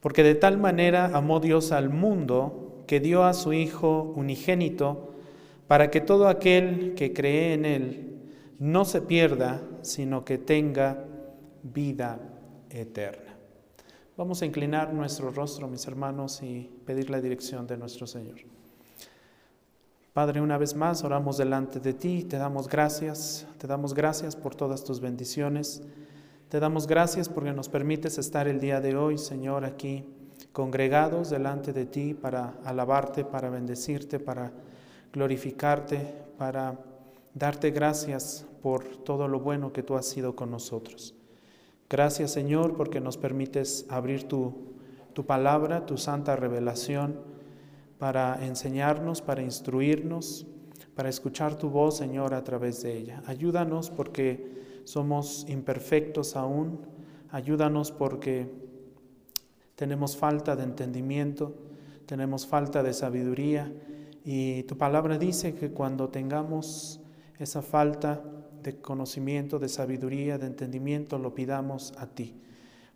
Porque de tal manera amó Dios al mundo que dio a su Hijo unigénito para que todo aquel que cree en Él no se pierda, sino que tenga vida eterna. Vamos a inclinar nuestro rostro, mis hermanos, y pedir la dirección de nuestro Señor. Padre, una vez más oramos delante de ti, te damos gracias, te damos gracias por todas tus bendiciones. Te damos gracias porque nos permites estar el día de hoy, Señor, aquí congregados delante de ti para alabarte, para bendecirte, para glorificarte, para darte gracias por todo lo bueno que tú has sido con nosotros. Gracias, Señor, porque nos permites abrir tu, tu palabra, tu santa revelación, para enseñarnos, para instruirnos, para escuchar tu voz, Señor, a través de ella. Ayúdanos porque somos imperfectos aún. Ayúdanos porque tenemos falta de entendimiento, tenemos falta de sabiduría y tu palabra dice que cuando tengamos esa falta de conocimiento, de sabiduría, de entendimiento, lo pidamos a ti.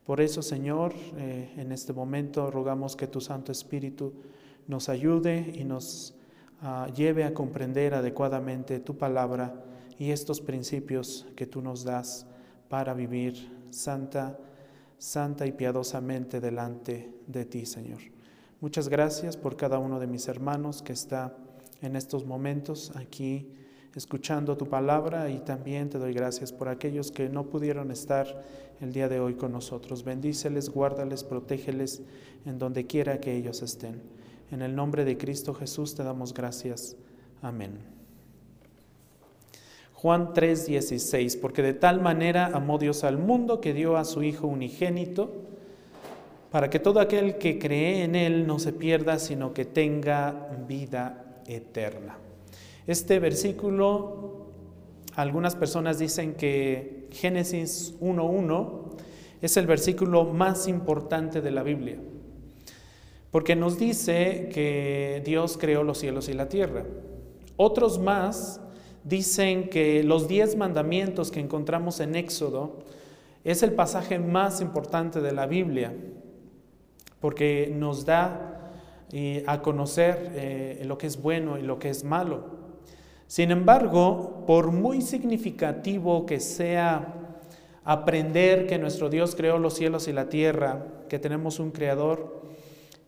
Por eso, Señor, eh, en este momento rogamos que tu Santo Espíritu nos ayude y nos ah, lleve a comprender adecuadamente tu palabra y estos principios que tú nos das para vivir santa, santa y piadosamente delante de ti, Señor. Muchas gracias por cada uno de mis hermanos que está en estos momentos aquí escuchando tu palabra y también te doy gracias por aquellos que no pudieron estar el día de hoy con nosotros. Bendíceles, guárdales, protégeles en donde quiera que ellos estén. En el nombre de Cristo Jesús te damos gracias. Amén. Juan 3:16, porque de tal manera amó Dios al mundo que dio a su Hijo unigénito, para que todo aquel que cree en Él no se pierda, sino que tenga vida eterna. Este versículo, algunas personas dicen que Génesis 1.1 es el versículo más importante de la Biblia, porque nos dice que Dios creó los cielos y la tierra. Otros más dicen que los diez mandamientos que encontramos en Éxodo es el pasaje más importante de la Biblia, porque nos da eh, a conocer eh, lo que es bueno y lo que es malo. Sin embargo, por muy significativo que sea aprender que nuestro Dios creó los cielos y la tierra, que tenemos un creador,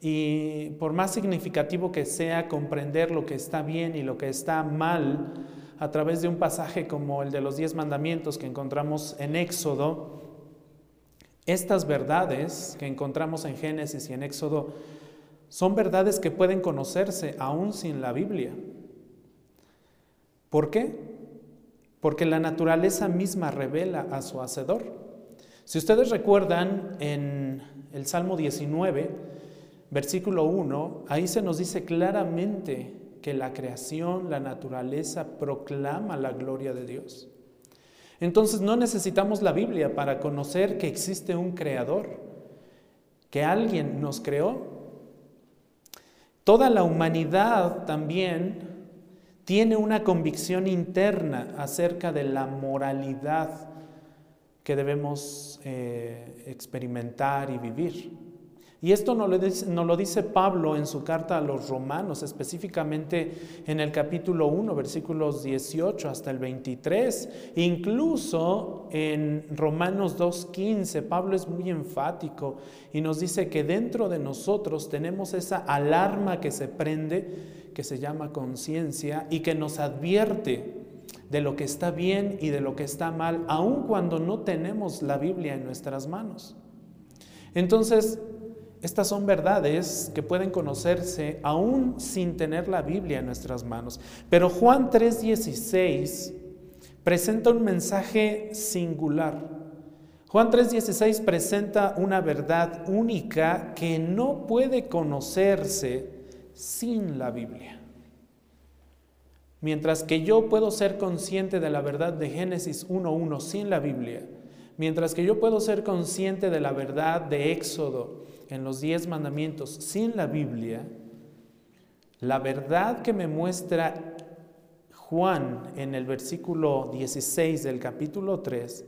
y por más significativo que sea comprender lo que está bien y lo que está mal, a través de un pasaje como el de los diez mandamientos que encontramos en Éxodo, estas verdades que encontramos en Génesis y en Éxodo son verdades que pueden conocerse aún sin la Biblia. ¿Por qué? Porque la naturaleza misma revela a su hacedor. Si ustedes recuerdan en el Salmo 19, versículo 1, ahí se nos dice claramente que la creación, la naturaleza proclama la gloria de Dios. Entonces no necesitamos la Biblia para conocer que existe un creador, que alguien nos creó. Toda la humanidad también tiene una convicción interna acerca de la moralidad que debemos eh, experimentar y vivir. Y esto nos lo, dice, lo, dice, Pablo en su carta a los romanos, específicamente en el capítulo 1, versículos 18 hasta el 23. Incluso en Romanos 2.15, Pablo es muy enfático y nos dice que dentro de nosotros tenemos esa alarma que se prende, que se llama conciencia, y que nos advierte de lo que está bien y de lo que está mal, aun cuando no tenemos la Biblia en nuestras manos. Entonces, estas son verdades que pueden conocerse aún sin tener la Biblia en nuestras manos. Pero Juan 3:16 presenta un mensaje singular. Juan 3:16 presenta una verdad única que no puede conocerse sin la Biblia. Mientras que yo puedo ser consciente de la verdad de Génesis 1.1 sin la Biblia, mientras que yo puedo ser consciente de la verdad de Éxodo en los diez mandamientos sin la Biblia, la verdad que me muestra Juan en el versículo 16 del capítulo 3,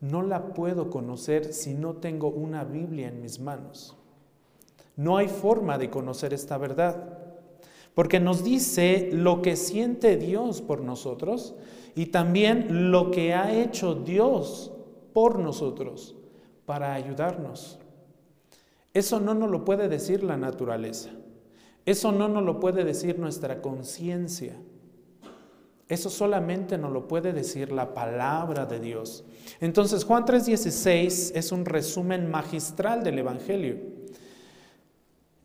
no la puedo conocer si no tengo una Biblia en mis manos. No hay forma de conocer esta verdad, porque nos dice lo que siente Dios por nosotros y también lo que ha hecho Dios por nosotros para ayudarnos. Eso no nos lo puede decir la naturaleza. Eso no nos lo puede decir nuestra conciencia. Eso solamente nos lo puede decir la palabra de Dios. Entonces Juan 3:16 es un resumen magistral del Evangelio.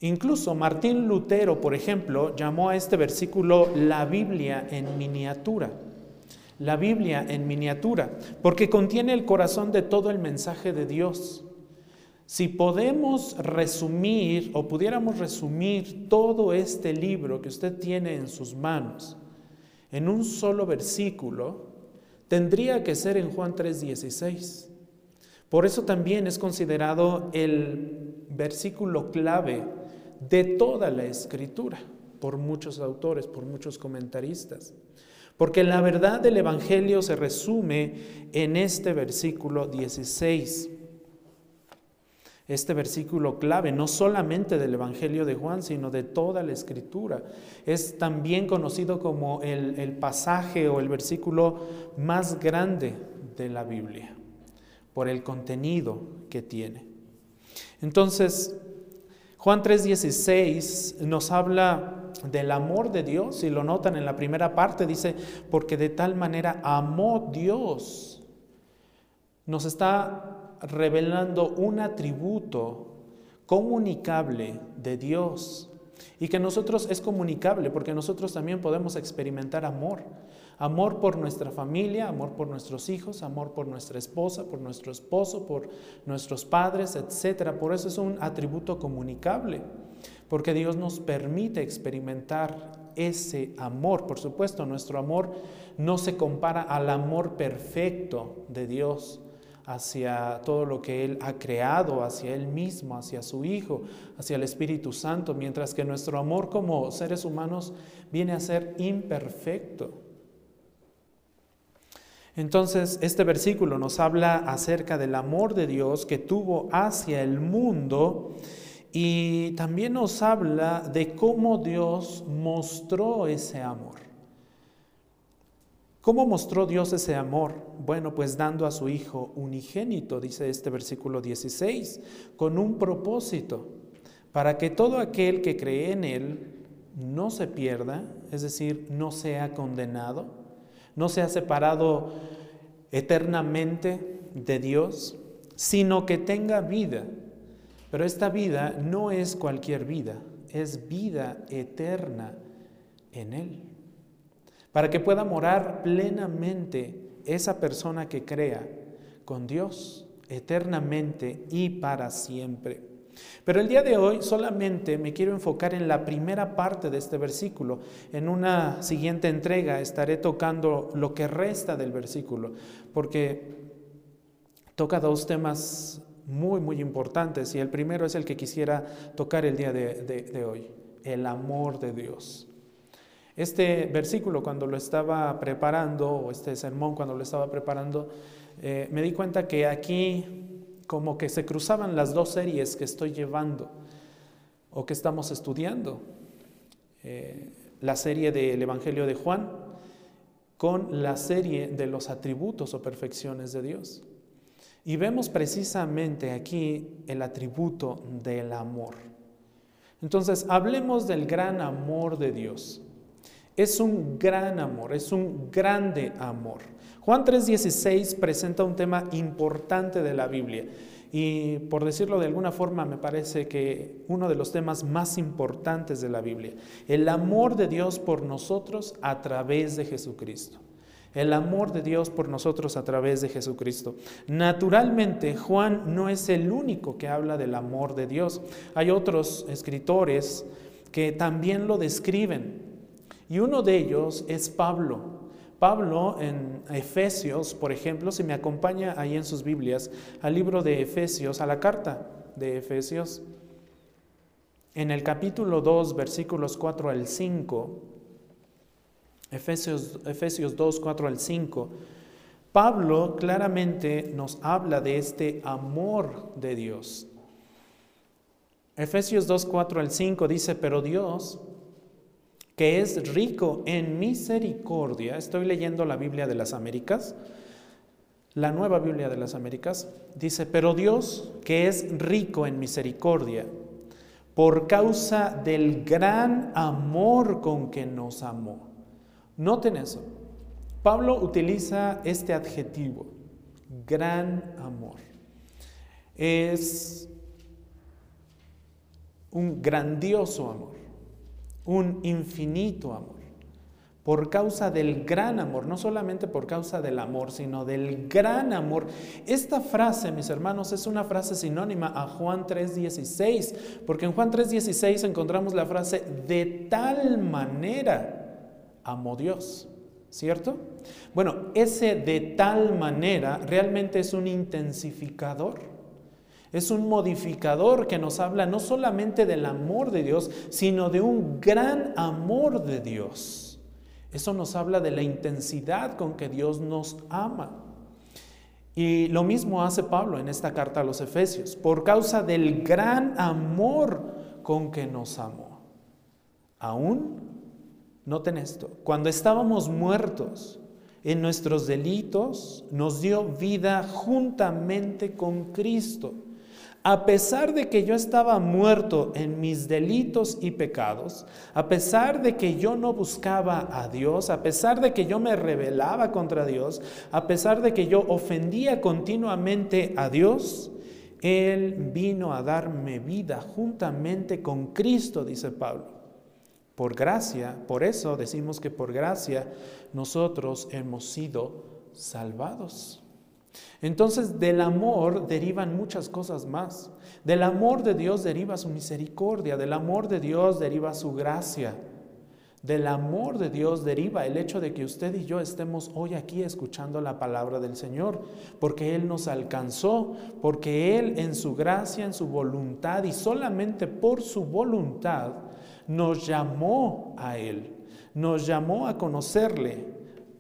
Incluso Martín Lutero, por ejemplo, llamó a este versículo la Biblia en miniatura. La Biblia en miniatura, porque contiene el corazón de todo el mensaje de Dios. Si podemos resumir o pudiéramos resumir todo este libro que usted tiene en sus manos, en un solo versículo, tendría que ser en Juan 3:16. Por eso también es considerado el versículo clave de toda la escritura por muchos autores, por muchos comentaristas. Porque la verdad del Evangelio se resume en este versículo 16 este versículo clave, no solamente del Evangelio de Juan, sino de toda la escritura. Es también conocido como el, el, pasaje o el versículo más grande de la Biblia, por el contenido que tiene. Entonces, Juan 3:16 nos habla del amor de Dios, si lo notan en la primera parte, dice, porque de tal manera amó Dios. Nos está revelando un atributo comunicable de Dios y que nosotros es comunicable porque nosotros también podemos experimentar amor. Amor por nuestra familia, amor por nuestros hijos, amor por nuestra esposa, por nuestro esposo, por nuestros padres, etc. Por eso es un atributo comunicable, porque Dios nos permite experimentar ese amor. Por supuesto, nuestro amor no se compara al amor perfecto de Dios, hacia todo lo que Él ha creado, hacia Él mismo, hacia su Hijo, hacia el Espíritu Santo, mientras que nuestro amor como seres humanos viene a ser imperfecto. Entonces, este versículo nos habla acerca del amor de Dios que tuvo hacia el mundo y también nos habla de cómo Dios mostró ese amor. ¿Cómo mostró Dios ese amor? Bueno, pues dando a su Hijo unigénito, dice este versículo 16, con un propósito, para que todo aquel que cree en Él no se pierda, es decir, no sea condenado, no sea separado eternamente de Dios, sino que tenga vida. Pero esta vida no es cualquier vida, es vida eterna en Él para que pueda morar plenamente esa persona que crea con Dios eternamente y para siempre. Pero el día de hoy solamente me quiero enfocar en la primera parte de este versículo. En una siguiente entrega estaré tocando lo que resta del versículo, porque toca dos temas muy, muy importantes y el primero es el que quisiera tocar el día de, hoy, el amor de Dios. Este versículo cuando lo estaba preparando, o este sermón cuando lo estaba preparando, eh, me di cuenta que aquí como que se cruzaban las dos series que estoy llevando o que estamos estudiando. Eh, la serie del Evangelio de Juan con la serie de los atributos o perfecciones de Dios. Y vemos precisamente aquí el atributo del amor. Entonces, hablemos del gran amor de Dios. Es un gran amor, es un grande amor. Juan 3:16 presenta un tema importante de la Biblia y por decirlo de alguna forma me parece que uno de los temas más importantes de la Biblia, el amor de Dios por nosotros a través de Jesucristo. El amor de Dios por nosotros a través de Jesucristo. Naturalmente, Juan no es el único que habla del amor de Dios. Hay otros escritores que también lo describen. Y uno de ellos es Pablo. Pablo en Efesios, por ejemplo, si me acompaña ahí en sus Biblias, al libro de Efesios, a la carta de Efesios, en el capítulo 2, versículos 4 al 5, Efesios, Efesios 2, 4 al 5, Pablo claramente nos habla de este amor de Dios. Efesios 2, 4 al 5 dice, pero Dios, que es rico en misericordia, estoy leyendo la Biblia de las Américas, la nueva Biblia de las Américas, dice, pero Dios, que es rico en misericordia, por causa del gran amor con que nos amó. Noten eso. Pablo utiliza este adjetivo, gran amor. Es un grandioso amor, un infinito amor, por causa del gran amor, no solamente por causa del amor, sino del gran amor. Esta frase, mis hermanos, es una frase sinónima a Juan 3:16, porque en Juan 3:16 encontramos la frase de tal manera amó Dios. ¿Cierto? Bueno, ese de tal manera realmente es un intensificador. Es un modificador que nos habla no solamente del amor de Dios, sino de un gran amor de Dios. Eso nos habla de la intensidad con que Dios nos ama. Y lo mismo hace Pablo en esta carta a los Efesios, por causa del gran amor con que nos amó. Aún, noten esto, cuando estábamos muertos en nuestros delitos, nos dio vida juntamente con Cristo a pesar de que yo estaba muerto en mis delitos y pecados, a pesar de que yo no buscaba a Dios, a pesar de que yo me rebelaba contra Dios, a pesar de que yo ofendía continuamente a Dios, Él vino a darme vida juntamente con Cristo, dice Pablo. Por gracia, por eso decimos que por gracia nosotros hemos sido salvados. Entonces del amor derivan muchas cosas más. Del amor de Dios deriva su misericordia, del amor de Dios deriva su gracia. Del amor de Dios deriva el hecho de que usted y yo estemos hoy aquí escuchando la palabra del Señor, porque Él nos alcanzó, porque Él en su gracia, en su voluntad y solamente por su voluntad nos llamó a Él, nos llamó a conocerle,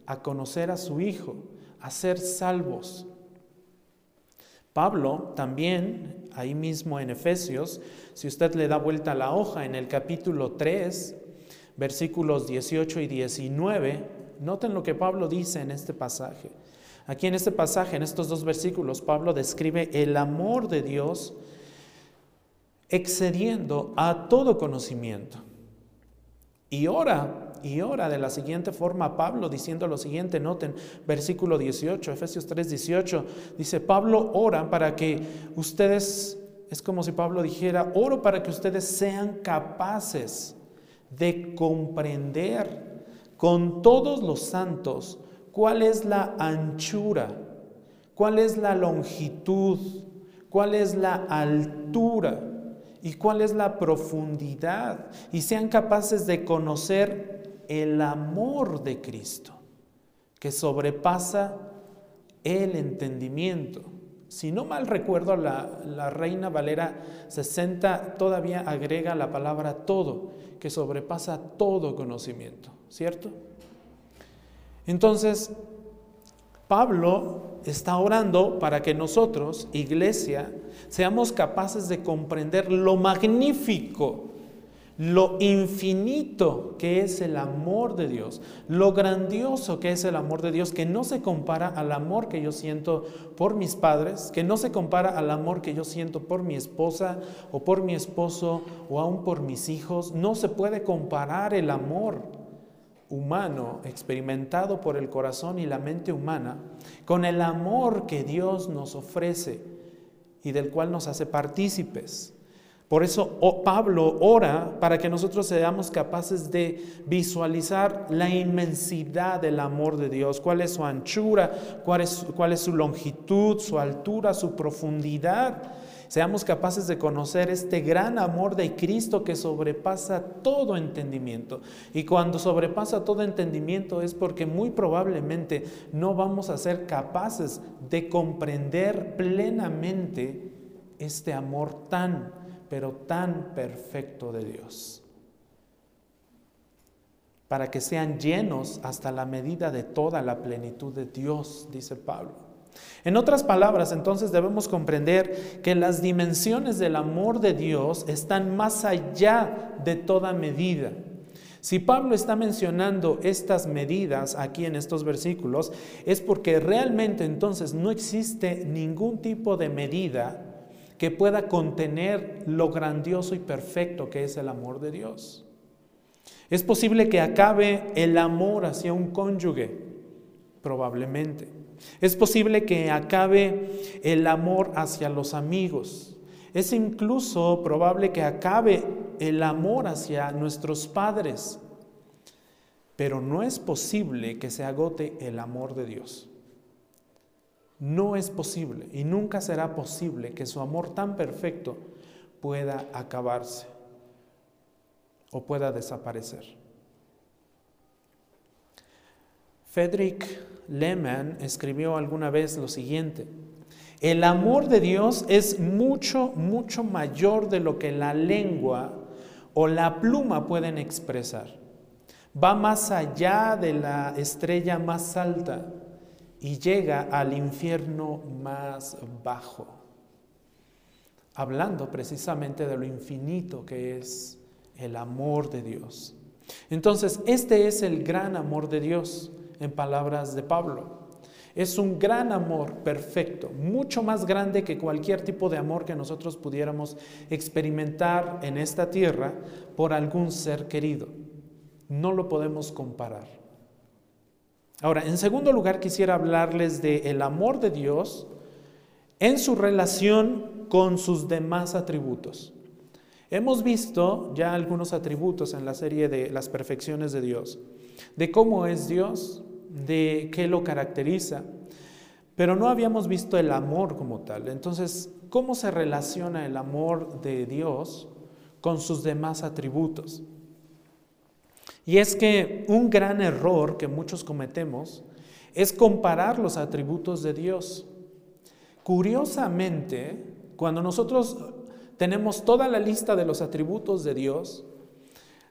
a conocer a su Hijo, a ser salvos. Pablo también, ahí mismo en Efesios, si usted le da vuelta a la hoja en el capítulo 3, versículos 18 y 19, noten lo que Pablo dice en este pasaje. Aquí en este pasaje, en estos dos versículos, Pablo describe el amor de Dios excediendo a todo conocimiento. Y ora y ora de la siguiente forma Pablo diciendo lo siguiente, noten versículo 18, Efesios 3, 18, dice Pablo ora para que ustedes, es como si Pablo dijera, oro para que ustedes sean capaces de comprender con todos los santos cuál es la anchura, cuál es la longitud, cuál es la altura y cuál es la profundidad y sean capaces de conocer el amor de Cristo, que sobrepasa el entendimiento. Si no mal recuerdo, la, Reina Valera 60 todavía agrega la palabra todo, que sobrepasa todo conocimiento, ¿cierto? Entonces, Pablo está orando para que nosotros, iglesia, seamos capaces de comprender lo magnífico lo infinito que es el amor de Dios, lo grandioso que es el amor de Dios, que no se compara al amor que yo siento por mis padres, que no se compara al amor que yo siento por mi esposa o por mi esposo o aún por mis hijos. No se puede comparar el amor humano experimentado por el corazón y la mente humana con el amor que Dios nos ofrece y del cual nos hace partícipes. Por eso oh, Pablo ora para que nosotros seamos capaces de visualizar la inmensidad del amor de Dios, cuál es su anchura, cuál es, cuál es su longitud, su altura, su profundidad. Seamos capaces de conocer este gran amor de Cristo que sobrepasa todo entendimiento. Y cuando sobrepasa todo entendimiento es porque muy probablemente no vamos a ser capaces de comprender plenamente este amor tan pero tan perfecto de Dios, para que sean llenos hasta la medida de toda la plenitud de Dios, dice Pablo. En otras palabras, entonces debemos comprender que las dimensiones del amor de Dios están más allá de toda medida. Si Pablo está mencionando estas medidas aquí en estos versículos, es porque realmente entonces no existe ningún tipo de medida que pueda contener lo grandioso y perfecto que es el amor de Dios. Es posible que acabe el amor hacia un cónyuge, probablemente. Es posible que acabe el amor hacia los amigos. Es incluso probable que acabe el amor hacia nuestros padres. Pero no es posible que se agote el amor de Dios. No es posible y nunca será posible que su amor tan perfecto pueda acabarse o pueda desaparecer. Friedrich Lehmann escribió alguna vez lo siguiente, el amor de Dios es mucho, mucho mayor de lo que la lengua o la pluma pueden expresar. Va más allá de la estrella más alta y llega al infierno más bajo, hablando precisamente de lo infinito que es el amor de Dios. Entonces, este es el gran amor de Dios, en palabras de Pablo. Es un gran amor perfecto, mucho más grande que cualquier tipo de amor que nosotros pudiéramos experimentar en esta tierra por algún ser querido. No lo podemos comparar. Ahora, en segundo lugar, quisiera hablarles del el amor de Dios en su relación con sus demás atributos. Hemos visto ya algunos atributos en la serie de las perfecciones de Dios, de cómo es Dios, de qué lo caracteriza, pero no habíamos visto el amor como tal. Entonces, ¿cómo se relaciona el amor de Dios con sus demás atributos? Y es que un gran error que muchos cometemos es comparar los atributos de Dios. Curiosamente, cuando nosotros tenemos toda la lista de los atributos de Dios,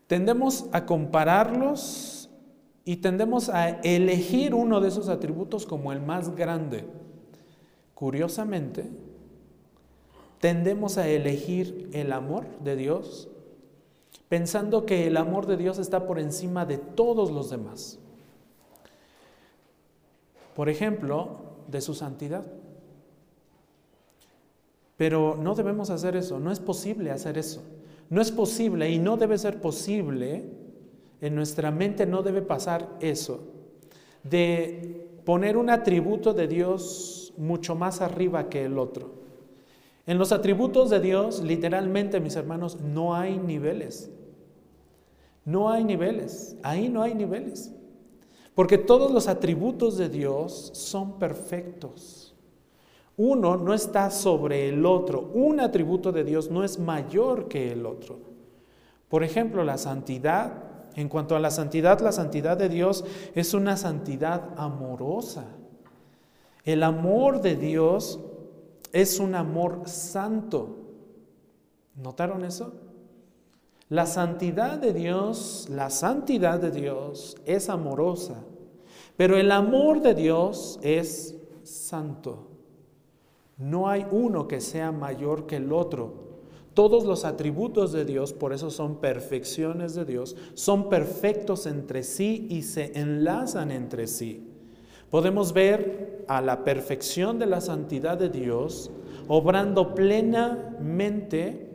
tendemos a compararlos y tendemos a elegir uno de esos atributos como el más grande. Curiosamente, tendemos a elegir el amor de Dios pensando que el amor de Dios está por encima de todos los demás. Por ejemplo, de su santidad. Pero no debemos hacer eso, no es posible hacer eso. No es posible y no debe ser posible, en nuestra mente no debe pasar eso, de poner un atributo de Dios mucho más arriba que el otro. En los atributos de Dios, literalmente, mis hermanos, no hay niveles. No hay niveles, ahí no hay niveles. Porque todos los atributos de Dios son perfectos. Uno no está sobre el otro. Un atributo de Dios no es mayor que el otro. Por ejemplo, la santidad. En cuanto a la santidad, la santidad de Dios es una santidad amorosa. El amor de Dios es un amor santo. ¿Notaron eso? La santidad de Dios, la santidad de Dios es amorosa, pero el amor de Dios es santo. No hay uno que sea mayor que el otro. Todos los atributos de Dios, por eso son perfecciones de Dios, son perfectos entre sí y se enlazan entre sí. Podemos ver a la perfección de la santidad de Dios obrando plenamente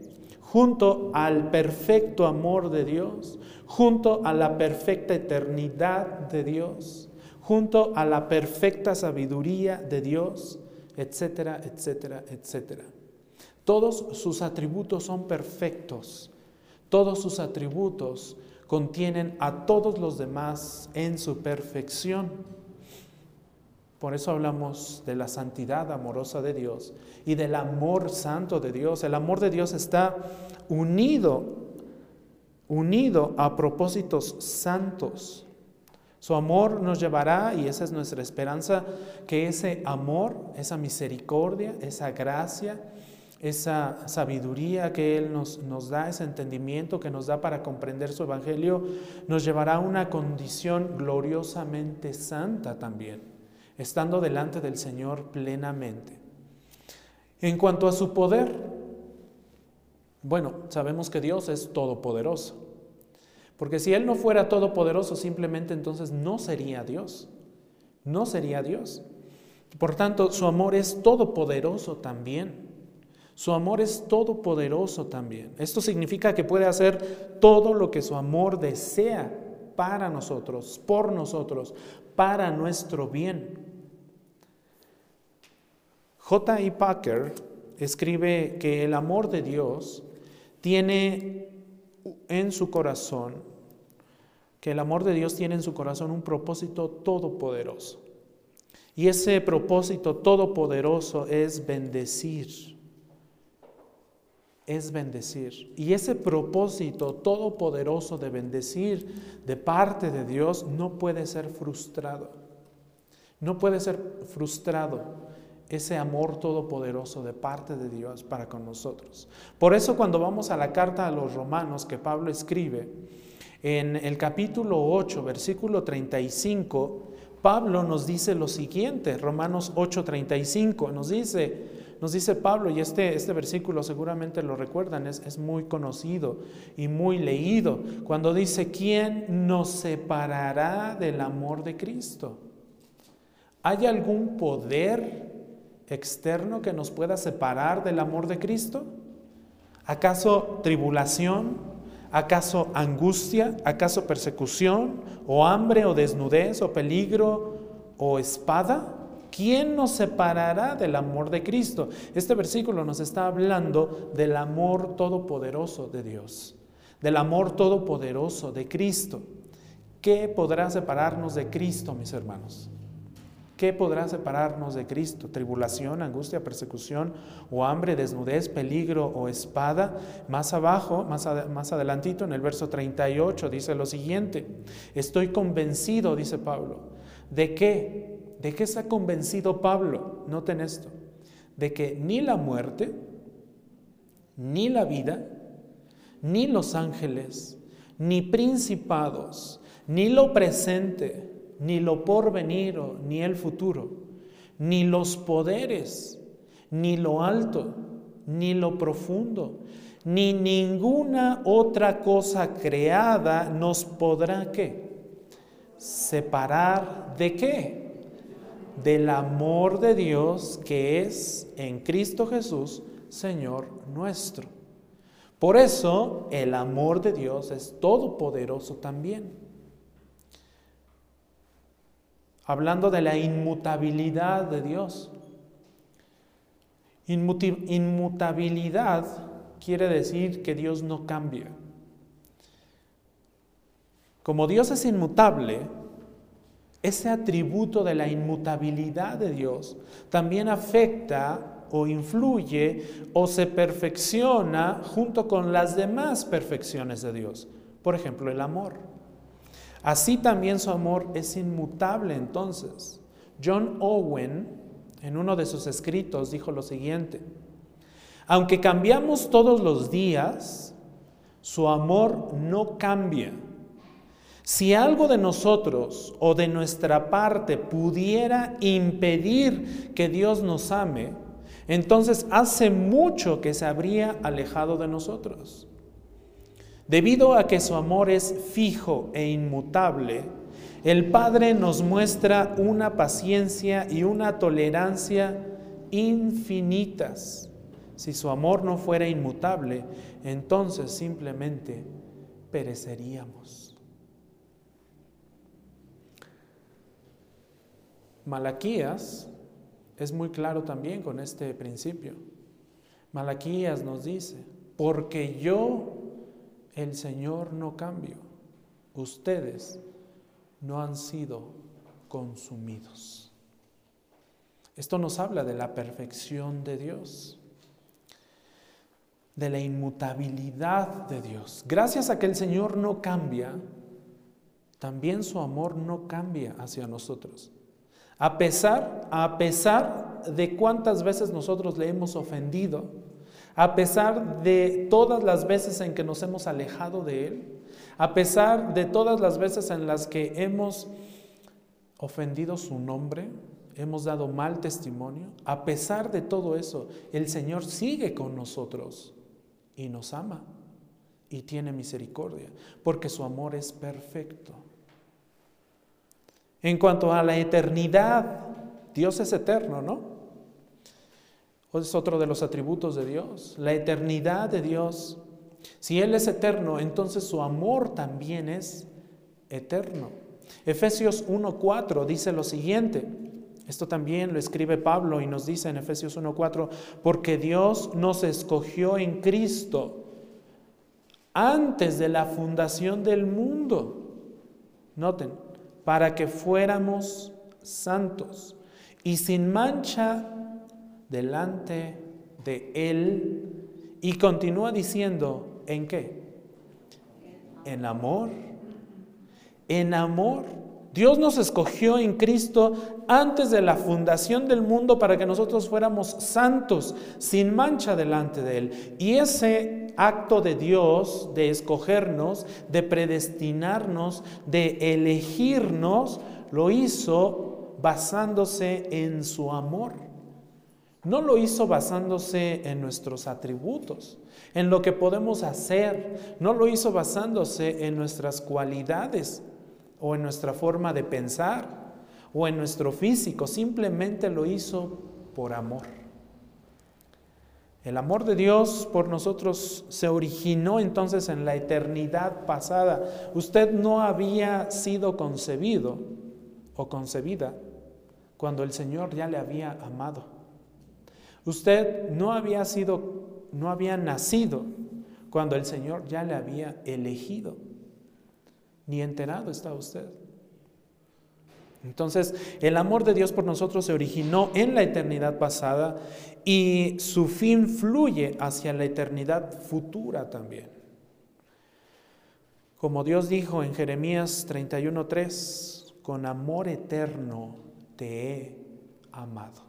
junto al perfecto amor de Dios, junto a la perfecta eternidad de Dios, junto a la perfecta sabiduría de Dios etcétera, etcétera, etcétera. Todos sus atributos son perfectos. Todos sus atributos contienen a todos los demás en su perfección. Por eso hablamos de la santidad amorosa de Dios y del amor santo de Dios. El amor de Dios está unido, unido a propósitos santos. Su amor nos llevará, y esa es nuestra esperanza, que ese amor, esa misericordia, esa gracia, esa sabiduría que Él nos, nos, da, ese entendimiento que nos da para comprender su Evangelio, nos llevará a una condición gloriosamente santa también. Estando delante del Señor plenamente. En cuanto a su poder, bueno, sabemos que Dios es todopoderoso. Porque si Él no fuera todopoderoso, simplemente entonces no sería Dios. No sería Dios. Por tanto, su amor es todopoderoso también. Su amor es todopoderoso también. Esto significa que puede hacer todo lo que su amor desea para nosotros, por nosotros, para nuestro bien. J. E. Packer escribe que el amor de Dios tiene en su corazón, que el amor de Dios tiene en su corazón un propósito todopoderoso. Y ese propósito todopoderoso es bendecir. Es bendecir. Y ese propósito todopoderoso de bendecir de parte de Dios no puede ser frustrado. No puede ser frustrado ese amor todopoderoso de parte de Dios para con nosotros. Por eso cuando vamos a la carta a los romanos que Pablo escribe, en el capítulo 8, versículo 35, Pablo nos dice lo siguiente, Romanos 8:35, nos dice, nos dice Pablo, y este, este versículo seguramente lo recuerdan, es, es muy conocido y muy leído, cuando dice, ¿quién nos separará del amor de Cristo? ¿Hay algún poder externo que nos pueda separar del amor de Cristo? ¿Acaso tribulación? ¿Acaso angustia? ¿Acaso persecución? ¿O hambre? ¿O desnudez? ¿O peligro? ¿O espada? ¿Quién nos separará del amor de Cristo? Este versículo nos está hablando del amor todopoderoso de Dios, del amor todopoderoso de Cristo. ¿Qué podrá separarnos de Cristo, mis hermanos? ¿Qué podrá separarnos de Cristo? ¿Tribulación, angustia, persecución o hambre, desnudez, peligro o espada? Más abajo, más, adelantito, en el verso 38 dice lo siguiente, estoy convencido, dice Pablo, ¿de qué? ¿De qué está convencido Pablo? Noten esto, de que ni la muerte, ni la vida, ni los ángeles, ni principados, ni lo presente, ni lo porvenir, ni el futuro, ni los poderes, ni lo alto, ni lo profundo, ni ninguna otra cosa creada nos podrá qué? Separar de qué? Del amor de Dios que es en Cristo Jesús, Señor nuestro. Por eso el amor de Dios es todopoderoso también hablando de la inmutabilidad de Dios. Inmutabilidad quiere decir que Dios no cambia. Como Dios es inmutable, ese atributo de la inmutabilidad de Dios también afecta o influye o se perfecciona junto con las demás perfecciones de Dios. Por ejemplo, el amor. Así también su amor es inmutable entonces. John Owen, en uno de sus escritos, dijo lo siguiente, aunque cambiamos todos los días, su amor no cambia. Si algo de nosotros o de nuestra parte pudiera impedir que Dios nos ame, entonces hace mucho que se habría alejado de nosotros. Debido a que su amor es fijo e inmutable, el Padre nos muestra una paciencia y una tolerancia infinitas. Si su amor no fuera inmutable, entonces simplemente pereceríamos. Malaquías es muy claro también con este principio. Malaquías nos dice, porque yo el Señor no cambió. Ustedes no han sido consumidos. Esto nos habla de la perfección de Dios, de la inmutabilidad de Dios. Gracias a que el Señor no cambia, también su amor no cambia hacia nosotros. A pesar, a pesar de cuántas veces nosotros le hemos ofendido, a pesar de todas las veces en que nos hemos alejado de Él, a pesar de todas las veces en las que hemos ofendido su nombre, hemos dado mal testimonio, a pesar de todo eso, el Señor sigue con nosotros y nos ama y tiene misericordia, porque su amor es perfecto. En cuanto a la eternidad, Dios es eterno, ¿no? Es otro de los atributos de Dios, la eternidad de Dios. Si Él es eterno, entonces su amor también es eterno. Efesios 1.4 dice lo siguiente, esto también lo escribe Pablo y nos dice en Efesios 1.4, porque Dios nos escogió en Cristo antes de la fundación del mundo. Noten, para que fuéramos santos y sin mancha delante de Él. Y continúa diciendo, ¿en qué? En amor. En amor. Dios nos escogió en Cristo antes de la fundación del mundo para que nosotros fuéramos santos, sin mancha delante de Él. Y ese acto de Dios de escogernos, de predestinarnos, de elegirnos, lo hizo basándose en su amor. No lo hizo basándose en nuestros atributos, en lo que podemos hacer. No lo hizo basándose en nuestras cualidades o en nuestra forma de pensar o en nuestro físico. Simplemente lo hizo por amor. El amor de Dios por nosotros se originó entonces en la eternidad pasada. Usted no había sido concebido o concebida cuando el Señor ya le había amado. Usted no había sido, no había nacido cuando el Señor ya le había elegido. Ni enterado está usted. Entonces, el amor de Dios por nosotros se originó en la eternidad pasada y su fin fluye hacia la eternidad futura también. Como Dios dijo en Jeremías 31:3, con amor eterno te he amado.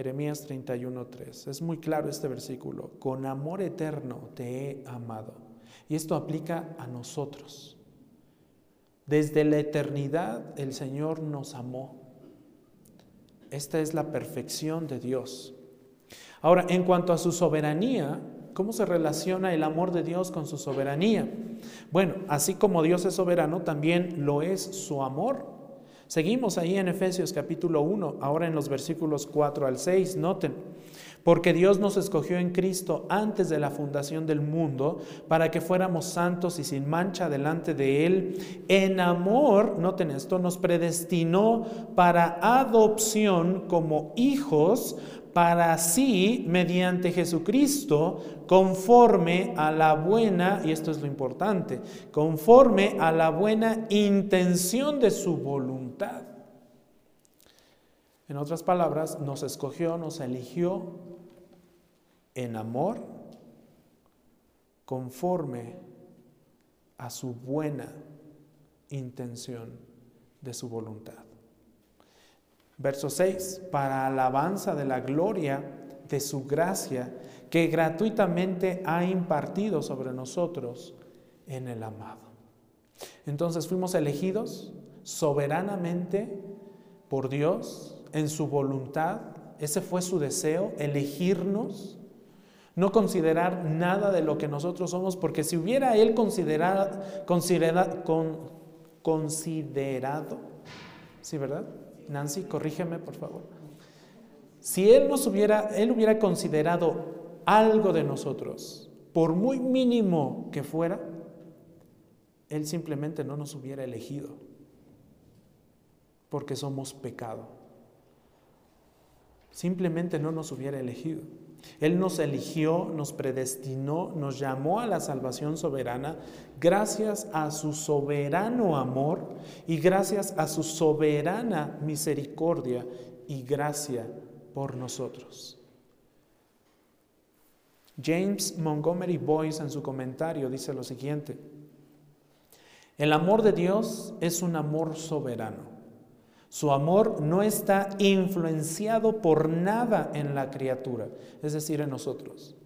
Jeremías 31:3. Es muy claro este versículo. Con amor eterno te he amado. Y esto aplica a nosotros. Desde la eternidad el Señor nos amó. Esta es la perfección de Dios. Ahora, en cuanto a su soberanía, ¿cómo se relaciona el amor de Dios con su soberanía? Bueno, así como Dios es soberano, también lo es su amor. Seguimos ahí en Efesios capítulo 1, ahora en los versículos 4 al 6, noten. Porque Dios nos escogió en Cristo antes de la fundación del mundo para que fuéramos santos y sin mancha delante de Él. En amor, noten esto, nos predestinó para adopción como hijos para sí, mediante Jesucristo, conforme a la buena, y esto es lo importante, conforme a la buena intención de su voluntad. En otras palabras, nos escogió, nos eligió en amor, conforme a su buena intención de su voluntad. Verso 6, para alabanza de la gloria de su gracia que gratuitamente ha impartido sobre nosotros en el amado. Entonces fuimos elegidos soberanamente por Dios en su voluntad. Ese fue su deseo, elegirnos, no considerar nada de lo que nosotros somos, porque si hubiera Él considerado, considerado, ¿sí verdad? Nancy, corrígeme por favor. Si Él nos hubiera, Él hubiera considerado algo de nosotros, por muy mínimo que fuera, Él simplemente no nos hubiera elegido, porque somos pecado. Simplemente no nos hubiera elegido. Él nos eligió, nos predestinó, nos llamó a la salvación soberana gracias a su soberano amor y gracias a su soberana misericordia y gracia por nosotros. James Montgomery Boyce en su comentario dice lo siguiente, el amor de Dios es un amor soberano. Su amor no está influenciado por nada en la criatura, es decir, en nosotros.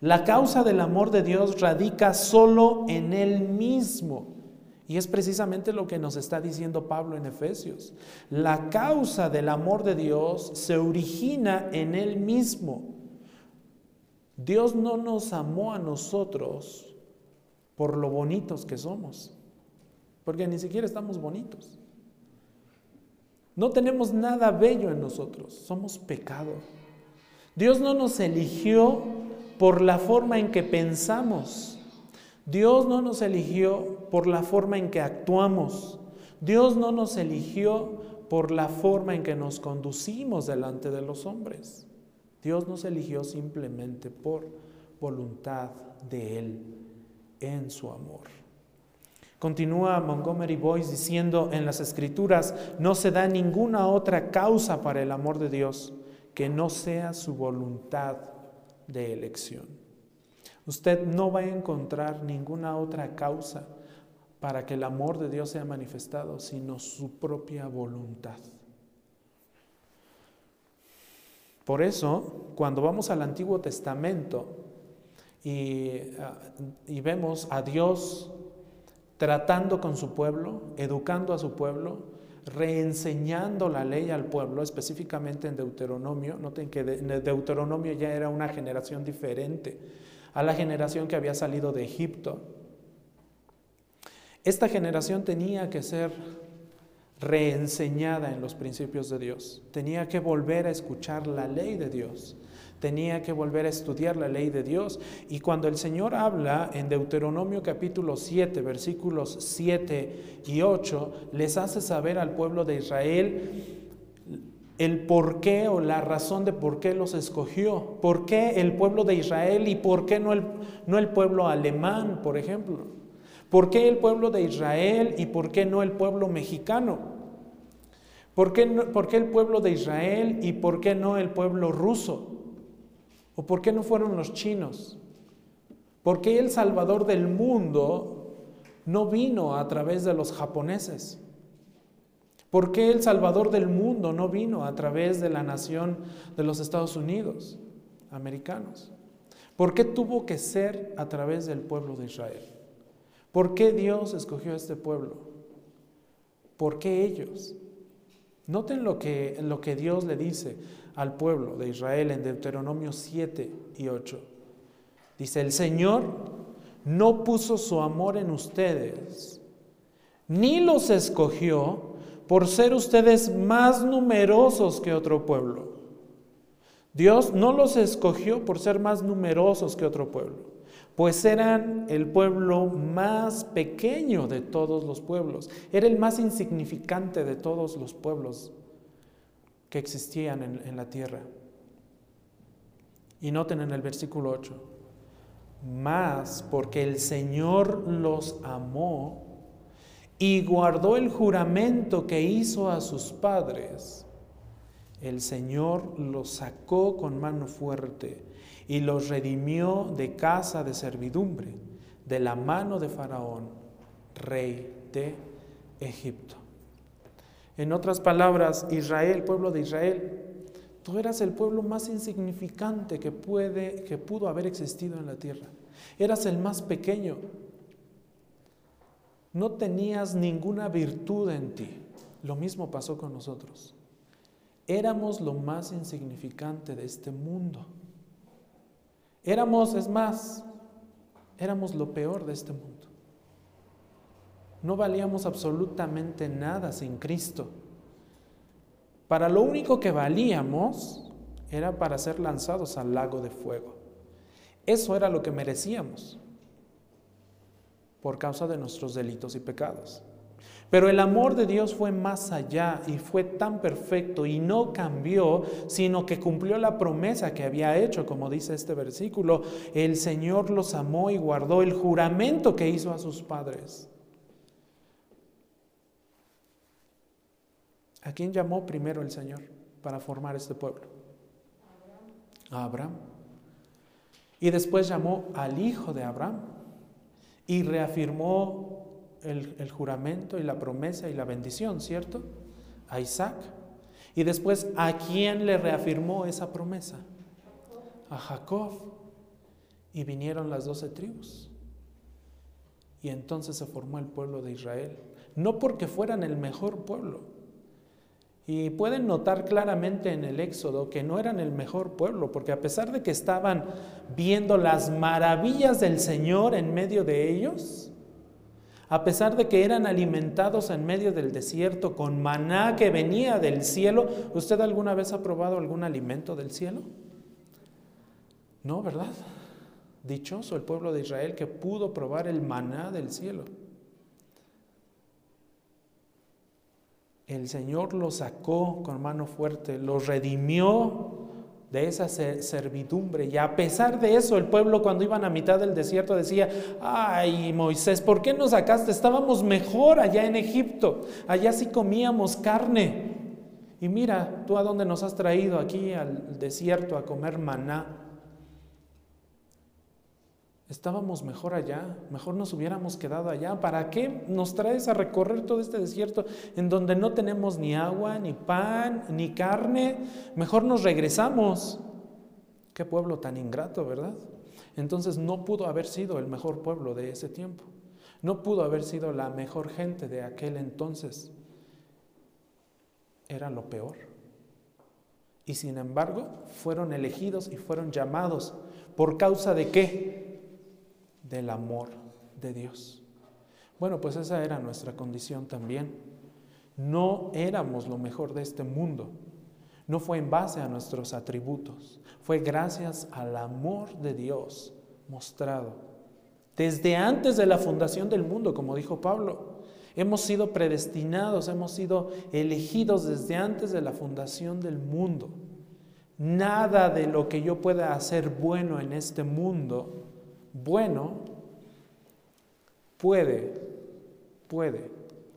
La causa del amor de Dios radica solo en Él mismo Y es precisamente lo que nos está diciendo Pablo en Efesios. La causa del amor de Dios se origina en Él mismo. Dios no nos amó a nosotros por lo bonitos que somos, porque ni siquiera estamos bonitos. No tenemos nada bello en nosotros, somos pecado. Dios no nos eligió por la forma en que pensamos. Dios no nos eligió por la forma en que actuamos. Dios no nos eligió por la forma en que nos conducimos delante de los hombres. Dios nos eligió simplemente por voluntad de Él en su amor. Continúa Montgomery Boyce diciendo en las escrituras, no se da ninguna otra causa para el amor de Dios que no sea su voluntad de elección. Usted no va a encontrar ninguna otra causa para que el amor de Dios sea manifestado, sino su propia voluntad. Por eso, cuando vamos al Antiguo Testamento y, ah, vemos a Dios tratando con su pueblo, educando a su pueblo, reenseñando la ley al pueblo, específicamente en Deuteronomio. Noten que Deuteronomio ya era una generación diferente a la generación que había salido de Egipto. Esta generación tenía que ser reenseñada en los principios de Dios. Tenía que volver a escuchar la ley de Dios. Tenía que volver a estudiar la ley de Dios. Y cuando el Señor habla en Deuteronomio capítulo 7, versículos 7 y 8, les hace saber al pueblo de Israel el por qué o la razón de por qué los escogió. ¿Por qué el pueblo de Israel y por qué no el, no el pueblo alemán, por ejemplo? ¿Por qué el pueblo de Israel y por qué no el pueblo mexicano? ¿Por qué, ¿Por qué, el pueblo de Israel y por qué no el pueblo ruso? ¿O por qué no fueron los chinos? ¿Por qué el Salvador del mundo no vino a través de los japoneses? ¿Por qué el Salvador del mundo no vino a través de la nación de los Estados Unidos americanos? ¿Por qué tuvo que ser a través del pueblo de Israel? ¿Por qué Dios escogió a este pueblo? ¿Por qué ellos? Noten lo que, lo que Dios le dice al pueblo de Israel en Deuteronomio 7 y 8. Dice, el Señor no puso su amor en ustedes, ni los escogió por ser ustedes más numerosos que otro pueblo. Dios no los escogió por ser más numerosos que otro pueblo, pues eran el pueblo más pequeño de todos los pueblos, era el más insignificante de todos los pueblos que existían en, la tierra. Y noten en el versículo 8, más porque el Señor los amó y guardó el juramento que hizo a sus padres, el Señor los sacó con mano fuerte y los redimió de casa de servidumbre, de la mano de Faraón, rey de Egipto. En otras palabras, Israel, pueblo de Israel, tú eras el pueblo más insignificante que, puede, que pudo haber existido en la tierra. Eras el más pequeño, no tenías ninguna virtud en ti. Lo mismo pasó con nosotros. Éramos lo más insignificante de este mundo. Éramos, es más, éramos lo peor de este mundo. No valíamos absolutamente nada sin Cristo. Para lo único que valíamos era para ser lanzados al lago de fuego. Eso era lo que merecíamos por causa de nuestros delitos y pecados. Pero el amor de Dios fue más allá y fue tan perfecto y no cambió, sino que cumplió la promesa que había hecho, como dice este versículo. El Señor los amó y guardó el juramento que hizo a sus padres. ¿A quién llamó primero el Señor para formar este pueblo? A Abraham. Y después llamó al hijo de Abraham, y reafirmó el, juramento y la promesa y la bendición, ¿cierto? A Isaac. Y después, ¿a quién le reafirmó esa promesa? A Jacob. Y vinieron las doce tribus. Y entonces se formó el pueblo de Israel. No porque fueran el mejor pueblo. Y pueden notar claramente en el Éxodo que no eran el mejor pueblo, porque a pesar de que estaban viendo las maravillas del Señor en medio de ellos, a pesar de que eran alimentados en medio del desierto con maná que venía del cielo, ¿usted alguna vez ha probado algún alimento del cielo? No, ¿verdad? Dichoso el pueblo de Israel que pudo probar el maná del cielo. El Señor los sacó con mano fuerte, los redimió de esa servidumbre. Y a pesar de eso, el pueblo cuando iban a mitad del desierto decía, ay Moisés, ¿por qué nos sacaste? Estábamos mejor allá en Egipto, allá sí comíamos carne. Y mira, tú a dónde nos has traído aquí al desierto a comer maná. Estábamos mejor allá, mejor nos hubiéramos quedado allá. ¿Para qué nos traes a recorrer todo este desierto en donde no tenemos ni agua, ni pan, ni carne? Mejor nos regresamos. Qué pueblo tan ingrato, ¿verdad? Entonces no pudo haber sido el mejor pueblo de ese tiempo. No pudo haber sido la mejor gente de aquel entonces. Era lo peor. Y sin embargo, fueron elegidos y fueron llamados. ¿Por causa de qué? Del amor de Dios. Bueno, pues esa era nuestra condición también. No éramos lo mejor de este mundo. No fue en base a nuestros atributos. Fue gracias al amor de Dios mostrado. Desde antes de la fundación del mundo, como dijo Pablo, hemos sido predestinados, hemos sido elegidos desde antes de la fundación del mundo. Nada de lo que yo pueda hacer bueno en este mundo bueno puede, puede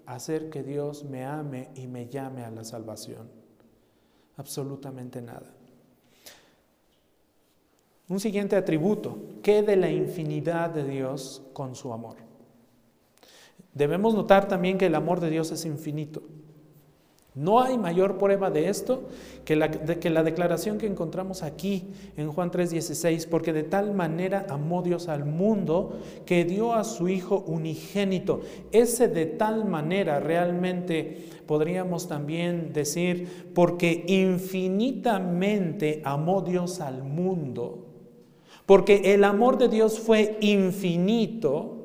hacer que Dios me ame y me llame a la salvación. Absolutamente nada. Un siguiente atributo, ¿qué de la infinidad de Dios con su amor? Debemos notar también que el amor de Dios es infinito. No hay mayor prueba de esto que la, que la declaración que encontramos aquí en Juan 3:16, porque de tal manera amó Dios al mundo que dio a su Hijo unigénito. Ese de tal manera realmente podríamos también decir, porque infinitamente amó Dios al mundo, porque el amor de Dios fue infinito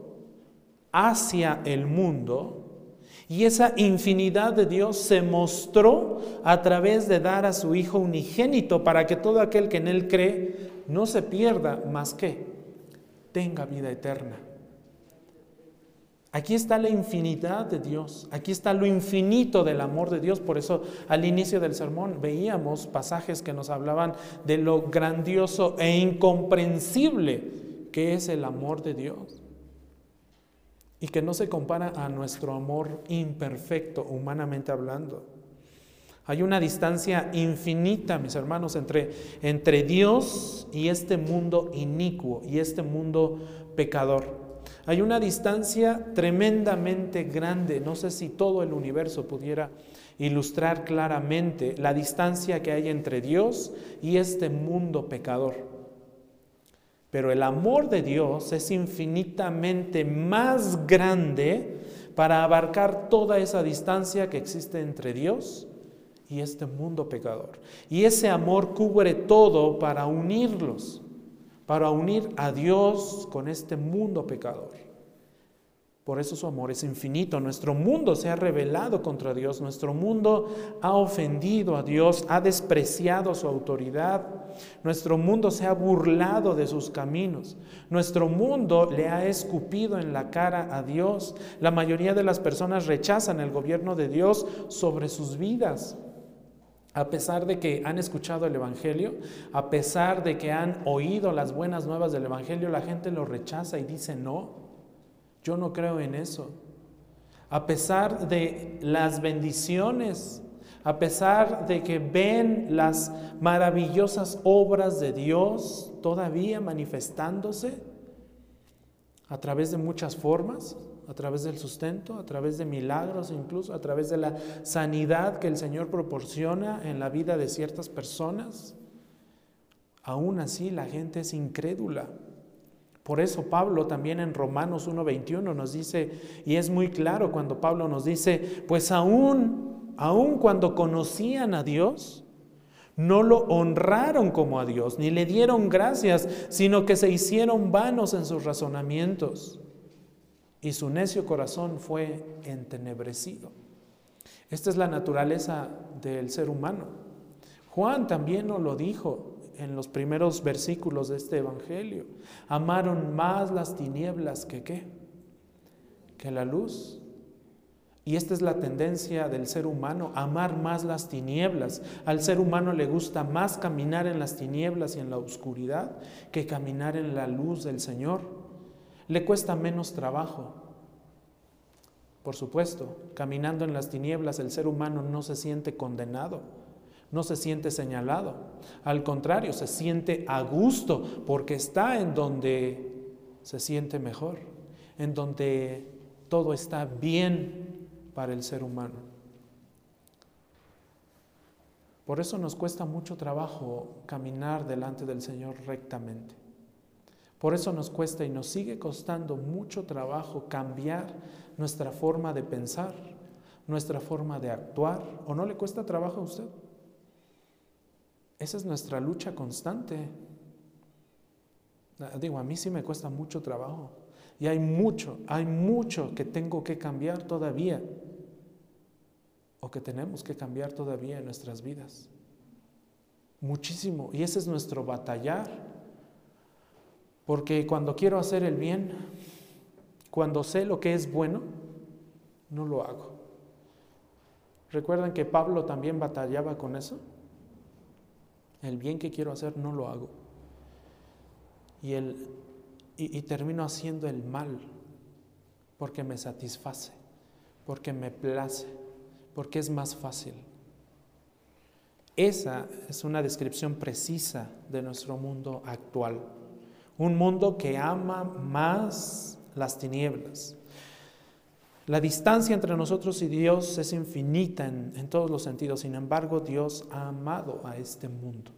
hacia el mundo y esa infinidad de Dios se mostró a través de dar a su Hijo unigénito para que todo aquel que en Él cree no se pierda más que tenga vida eterna. Aquí está la infinidad de Dios, aquí está lo infinito del amor de Dios. Por eso al inicio del sermón veíamos pasajes que nos hablaban de lo grandioso e incomprensible que es el amor de Dios y que no se compara a nuestro amor imperfecto, humanamente hablando. Hay una distancia infinita, mis hermanos, entre, entre Dios y este mundo inicuo y este mundo pecador. Hay una distancia tremendamente grande, no sé si todo el universo pudiera ilustrar claramente la distancia que hay entre Dios y este mundo pecador. Pero el amor de Dios es infinitamente más grande para abarcar toda esa distancia que existe entre Dios y este mundo pecador. Y ese amor cubre todo para unirlos, para unir a Dios con este mundo pecador. Por eso su amor es infinito. Nuestro mundo se ha rebelado contra Dios. Nuestro mundo ha ofendido a Dios, ha despreciado su autoridad. Nuestro mundo se ha burlado de sus caminos. Nuestro mundo le ha escupido en la cara a Dios. La mayoría de las personas rechazan el gobierno de Dios sobre sus vidas. A pesar de que han escuchado el Evangelio, a pesar de que han oído las buenas nuevas del Evangelio, la gente lo rechaza y dice no. Yo no creo en eso. A pesar de las bendiciones, a pesar de que ven las maravillosas obras de Dios todavía manifestándose a través de muchas formas, a través del sustento, a través de milagros, incluso a través de la sanidad que el Señor proporciona en la vida de ciertas personas, aún así la gente es incrédula Por eso Pablo también en Romanos 1.21 nos dice, y es muy claro cuando Pablo nos dice, pues aún, aún cuando conocían a Dios, no lo honraron como a Dios, ni le dieron gracias, sino que se hicieron vanos en sus razonamientos, y su necio corazón fue entenebrecido. Esta es la naturaleza del ser humano. Juan también nos lo dijo en los primeros versículos de este Evangelio. Amaron más las tinieblas que qué? Que la luz. Y esta es la tendencia del ser humano, amar más las tinieblas. Al ser humano le gusta más caminar en las tinieblas y en la oscuridad que caminar en la luz del Señor. Le cuesta menos trabajo. Por supuesto, caminando en las tinieblas el ser humano no se siente condenado no se siente señalado. Al contrario, se siente a gusto porque está en donde se siente mejor, en donde todo está bien para el ser humano. Por eso nos cuesta mucho trabajo caminar delante del Señor rectamente. Por eso nos cuesta y nos sigue costando mucho trabajo cambiar nuestra forma de pensar, nuestra forma de actuar. ¿O no le cuesta trabajo a usted? Esa es nuestra lucha constante. Digo, a mí sí me cuesta mucho trabajo. Y hay mucho, hay mucho que tengo que cambiar todavía. O que tenemos que cambiar todavía en nuestras vidas. Muchísimo. Y ese es nuestro batallar. Porque cuando quiero hacer el bien, cuando sé lo que es bueno, no lo hago. ¿Recuerdan que Pablo también batallaba con eso? El bien que quiero hacer no lo hago. Y, el, y, termino haciendo el mal porque me satisface, porque me place, porque es más fácil. Esa es una descripción precisa de nuestro mundo actual. Un mundo que ama más las tinieblas, la distancia entre nosotros y Dios es infinita en, todos los sentidos, sin embargo Dios ha amado a este mundo.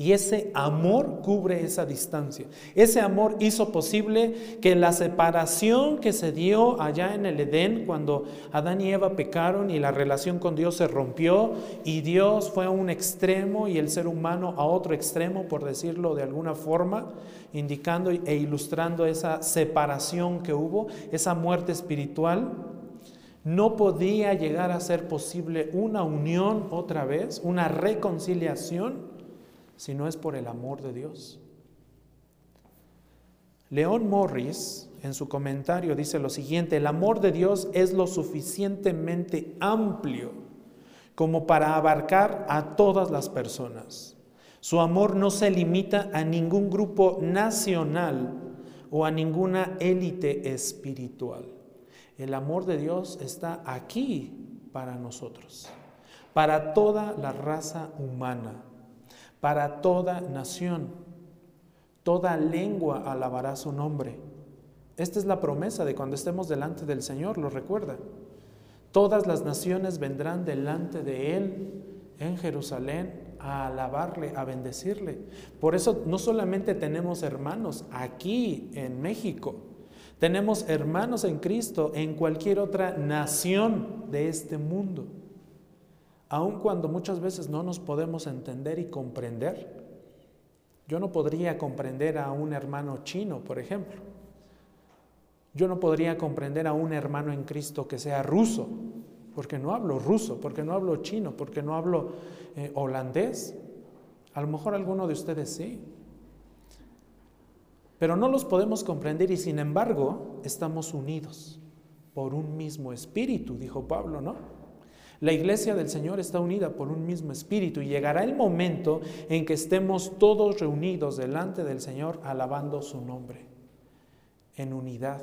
Y ese amor cubre esa distancia. Ese amor hizo posible que la separación que se dio allá en el Edén cuando Adán y Eva pecaron y la relación con Dios se rompió y Dios fue a un extremo y el ser humano a otro extremo, por decirlo de alguna forma, indicando e ilustrando esa separación que hubo, esa muerte espiritual. No podía llegar a ser posible una unión otra vez, una reconciliación si no es por el amor de Dios. León Morris en su comentario dice lo siguiente, el amor de Dios es lo suficientemente amplio como para abarcar a todas las personas. Su amor no se limita a ningún grupo nacional o a ninguna élite espiritual. El amor de Dios está aquí para nosotros, para toda la raza humana para toda nación. Toda lengua alabará su nombre. Esta es la promesa de cuando estemos delante del Señor, lo recuerda. Todas las naciones vendrán delante de Él en Jerusalén a alabarle, a bendecirle. Por eso no solamente tenemos hermanos aquí en México, tenemos hermanos en Cristo en cualquier otra nación de este mundo aun cuando muchas veces no nos podemos entender y comprender. Yo no podría comprender a un hermano chino, por ejemplo. Yo no podría comprender a un hermano en Cristo que sea ruso, porque no hablo ruso, porque no hablo chino, porque no hablo eh, holandés. A lo mejor alguno de ustedes sí. Pero no los podemos comprender y sin embargo estamos unidos por un mismo espíritu, dijo Pablo, ¿no? La iglesia del Señor está unida por un mismo espíritu y llegará el momento en que estemos todos reunidos delante del Señor alabando su nombre, en unidad.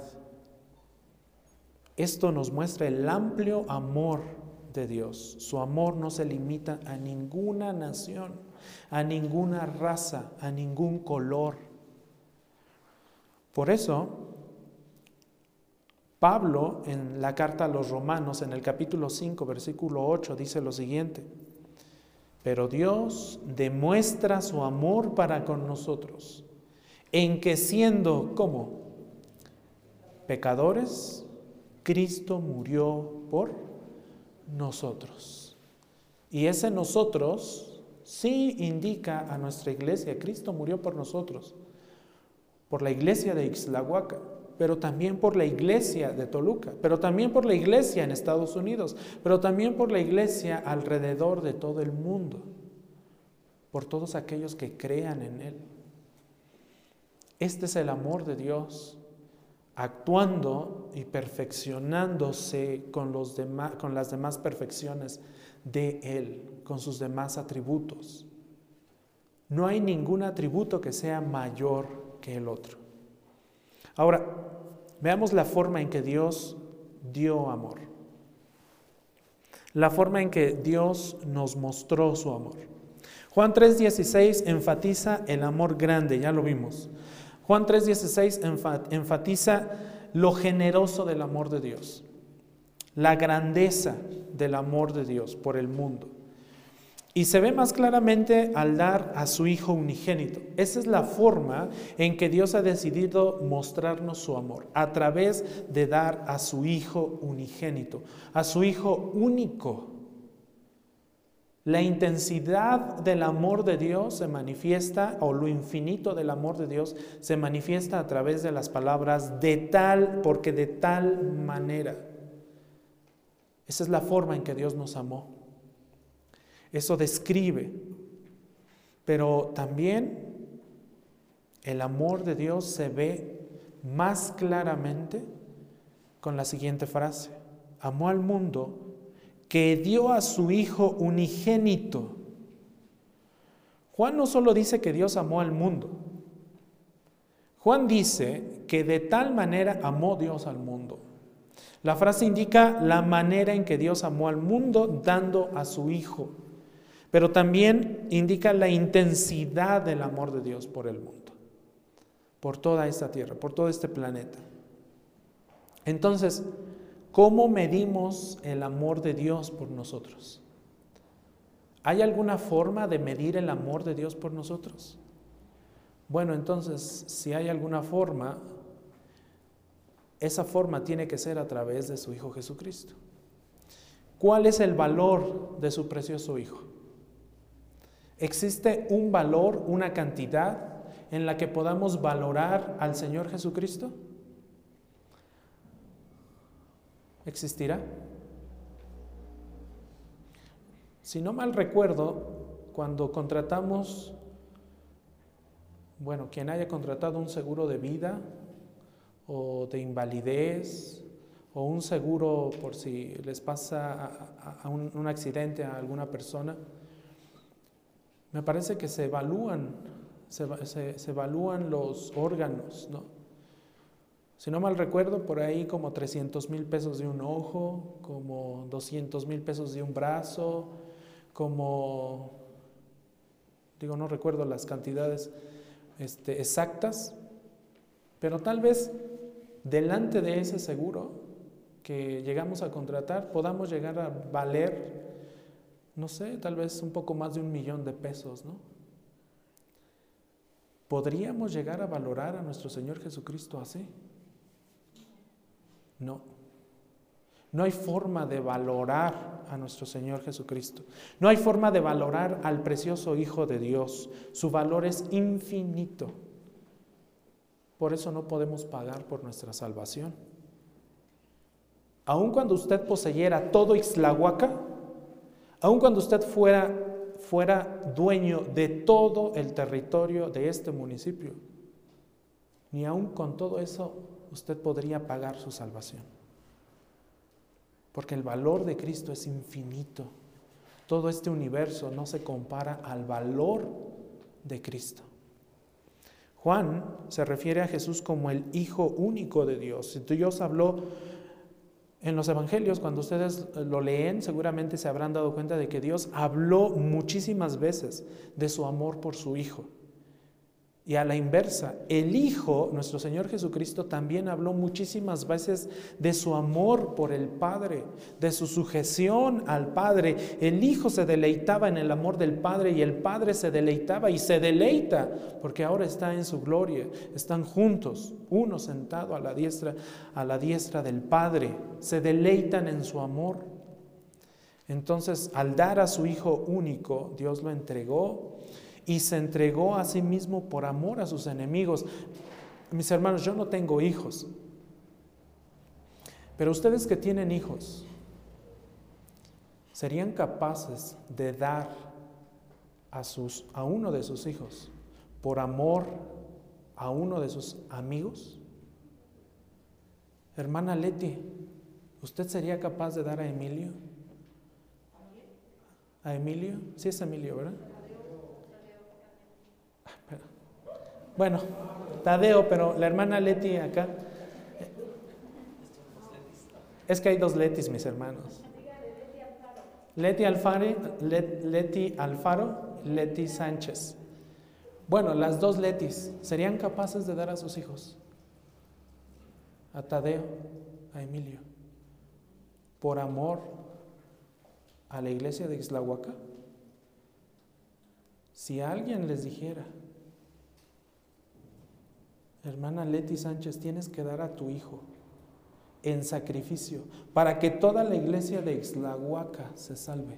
Esto nos muestra el amplio amor de Dios. Su amor no se limita a ninguna nación, a ninguna raza, a ningún color. Por eso, Pablo en la carta a los romanos, en el capítulo 5, versículo 8, dice lo siguiente, pero Dios demuestra su amor para con nosotros, en que siendo como pecadores, Cristo murió por nosotros. Y ese nosotros sí indica a nuestra iglesia, Cristo murió por nosotros, por la iglesia de Ixlahuaca, pero también por la iglesia de Toluca, pero también por la iglesia en Estados Unidos, pero también por la iglesia alrededor de todo el mundo, por todos aquellos que crean en Él. Este es el amor de Dios actuando y perfeccionándose con, los con las demás perfecciones de Él, con sus demás atributos. No hay ningún atributo que sea mayor que el otro. Ahora, veamos la forma en que Dios dio amor. La forma en que Dios nos mostró su amor. Juan 3:16 enfatiza el amor grande, ya lo vimos. Juan 3:16 enfatiza lo generoso del amor de Dios, la grandeza del amor de Dios por el mundo. Y se ve más claramente al dar a su Hijo unigénito. Esa es la forma en que Dios ha decidido mostrarnos su amor, a través de dar a su Hijo unigénito, a su Hijo único la intensidad del amor de Dios se manifiesta, o lo infinito del amor de Dios se manifiesta a través de las palabras de tal, porque de tal manera. Esa es la forma en que Dios nos amó. Eso describe. Pero también el amor de Dios se ve más claramente con la siguiente frase. Amó al mundo que dio a su Hijo unigénito. Juan no solo dice que Dios amó al mundo, Juan dice que de tal manera amó Dios al mundo. La frase indica la manera en que Dios amó al mundo dando a su Hijo, pero también indica la intensidad del amor de Dios por el mundo, por toda esta tierra, por todo este planeta. Entonces, ¿Cómo medimos el amor de Dios por nosotros? ¿Hay alguna forma de medir el amor de Dios por nosotros? Bueno, entonces, si hay alguna forma, esa forma tiene que ser a través de su Hijo Jesucristo. ¿Cuál es el valor de su precioso Hijo? ¿Existe un valor, una cantidad en la que podamos valorar al Señor Jesucristo? existirá. Si no mal recuerdo, cuando contratamos, bueno, quien haya contratado un seguro de vida o de invalidez o un seguro por si les pasa un, accidente a alguna persona, me parece que se evalúan, se, evalúan los órganos, ¿no? Si no mal recuerdo, por ahí como 300 mil pesos de un ojo, como 200 mil pesos de un brazo, como, digo, no recuerdo las cantidades este, exactas, pero tal vez delante de ese seguro que llegamos a contratar podamos llegar a valer, no sé, tal vez un poco más de un millón de pesos, ¿no? ¿Podríamos llegar a valorar a nuestro Señor Jesucristo así? No. No hay forma de valorar a nuestro Señor Jesucristo. No hay forma de valorar al precioso Hijo de Dios. Su valor es infinito. Por eso no podemos pagar por nuestra salvación. Aun cuando usted poseyera todo Ixlahuaca, aun cuando usted fuera, fuera dueño de todo el territorio de este municipio, ni aun con todo eso usted podría pagar su salvación. Porque el valor de Cristo es infinito. Todo este universo no se compara al valor de Cristo. Juan se refiere a Jesús como el Hijo único de Dios. Dios habló en los evangelios, cuando ustedes lo leen, seguramente se habrán dado cuenta de que Dios habló muchísimas veces de su amor por su Hijo. Y a la inversa, el Hijo, nuestro Señor Jesucristo, también habló muchísimas veces de su amor por el Padre, de su sujeción al Padre. El Hijo se deleitaba en el amor del Padre y el Padre se deleitaba y se deleita porque ahora está en su gloria. Están juntos, uno sentado a la diestra, a la diestra del Padre. Se deleitan en su amor. Entonces, al dar a su Hijo único, Dios lo entregó y se entregó a sí mismo por amor a sus enemigos. Mis hermanos, yo no tengo hijos, pero ustedes que tienen hijos, ¿serían capaces de dar a, sus, a uno de sus hijos por amor a uno de sus amigos? Hermana Leti, ¿usted sería capaz de dar a Emilio? ¿A Emilio? Sí es Emilio, ¿verdad? Bueno, Tadeo, pero la hermana Leti acá. Es que hay dos Letis, mis hermanos. Leti Alfaro, Leti Alfaro, Leti Sánchez. Bueno, las dos Letis, ¿serían capaces de dar a sus hijos? A Tadeo, a Emilio, por amor a la iglesia de Islahuaca. Si alguien les dijera, hermana Leti Sánchez, tienes que dar a tu hijo en sacrificio para que toda la iglesia de Ixlahuaca se salve.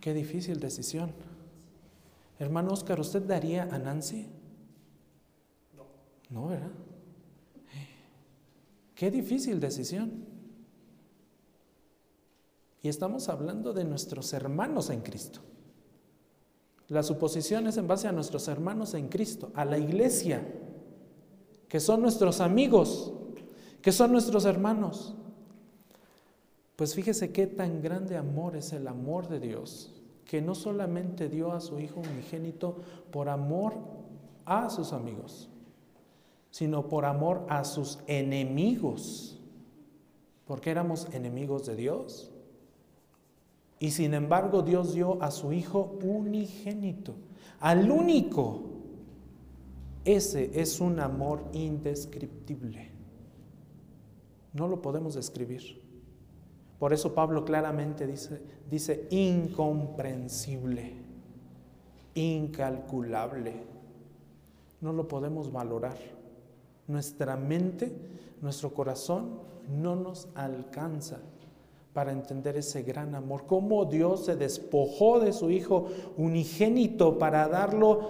Qué difícil decisión. Hermano Oscar, ¿usted daría a Nancy? No. No, ¿verdad? Qué difícil decisión. Y estamos hablando de nuestros hermanos en Cristo. La suposición es en base a nuestros hermanos en Cristo, a la iglesia, que son nuestros amigos, que son nuestros hermanos. Pues fíjese qué tan grande amor es el amor de Dios, que no solamente dio a su Hijo unigénito por amor a sus amigos, sino por amor a sus enemigos, porque éramos enemigos de Dios. Y sin embargo Dios dio a su Hijo unigénito, al único. Ese es un amor indescriptible. No lo podemos describir. Por eso Pablo claramente dice, dice incomprensible, incalculable. No lo podemos valorar. Nuestra mente, nuestro corazón no nos alcanza para entender ese gran amor, cómo Dios se despojó de su Hijo unigénito para darlo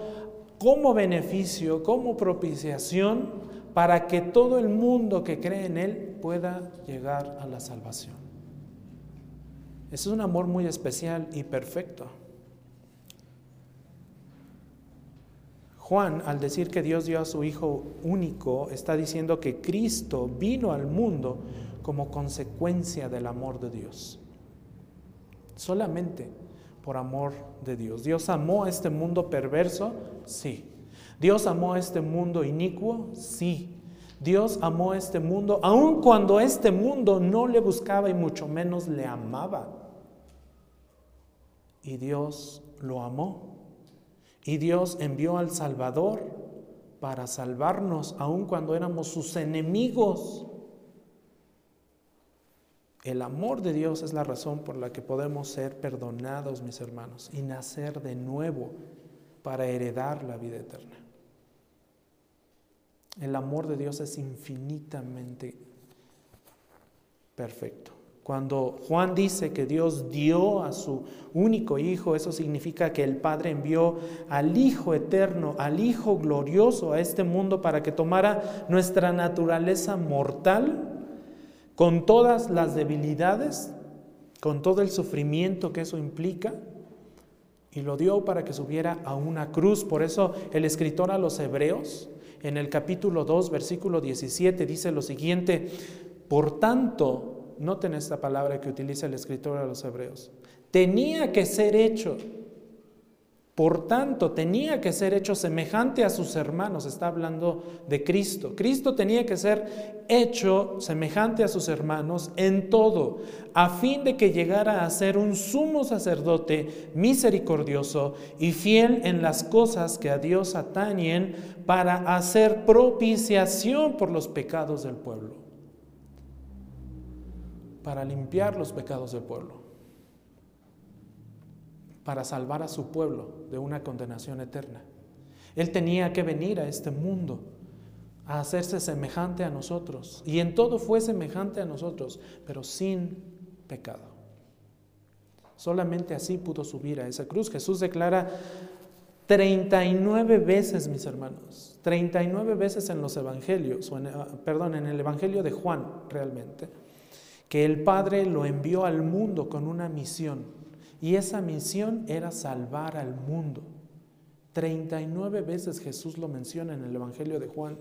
como beneficio, como propiciación, para que todo el mundo que cree en Él pueda llegar a la salvación. Ese es un amor muy especial y perfecto. Juan, al decir que Dios dio a su Hijo único, está diciendo que Cristo vino al mundo como consecuencia del amor de Dios. Solamente por amor de Dios. Dios amó a este mundo perverso, sí. Dios amó a este mundo inicuo, sí. Dios amó a este mundo, aun cuando este mundo no le buscaba y mucho menos le amaba. Y Dios lo amó. Y Dios envió al Salvador para salvarnos, aun cuando éramos sus enemigos. El amor de Dios es la razón por la que podemos ser perdonados, mis hermanos, y nacer de nuevo para heredar la vida eterna. El amor de Dios es infinitamente perfecto. Cuando Juan dice que Dios dio a su único Hijo, eso significa que el Padre envió al Hijo eterno, al Hijo glorioso a este mundo para que tomara nuestra naturaleza mortal con todas las debilidades, con todo el sufrimiento que eso implica, y lo dio para que subiera a una cruz. Por eso el escritor a los hebreos, en el capítulo 2, versículo 17, dice lo siguiente, por tanto, noten esta palabra que utiliza el escritor a los hebreos, tenía que ser hecho Por tanto, tenía que ser hecho semejante a sus hermanos. Está hablando de Cristo. Cristo tenía que ser hecho semejante a sus hermanos en todo, a fin de que llegara a ser un sumo sacerdote misericordioso y fiel en las cosas que a Dios atañen para hacer propiciación por los pecados del pueblo. Para limpiar los pecados del pueblo para salvar a su pueblo de una condenación eterna. Él tenía que venir a este mundo a hacerse semejante a nosotros. Y en todo fue semejante a nosotros, pero sin pecado. Solamente así pudo subir a esa cruz. Jesús declara 39 veces, mis hermanos, 39 veces en los evangelios, ah, perdón, en el evangelio de Juan realmente, que el Padre lo envió al mundo con una misión y esa misión era salvar al mundo. 39 veces Jesús lo menciona en el Evangelio de Juan.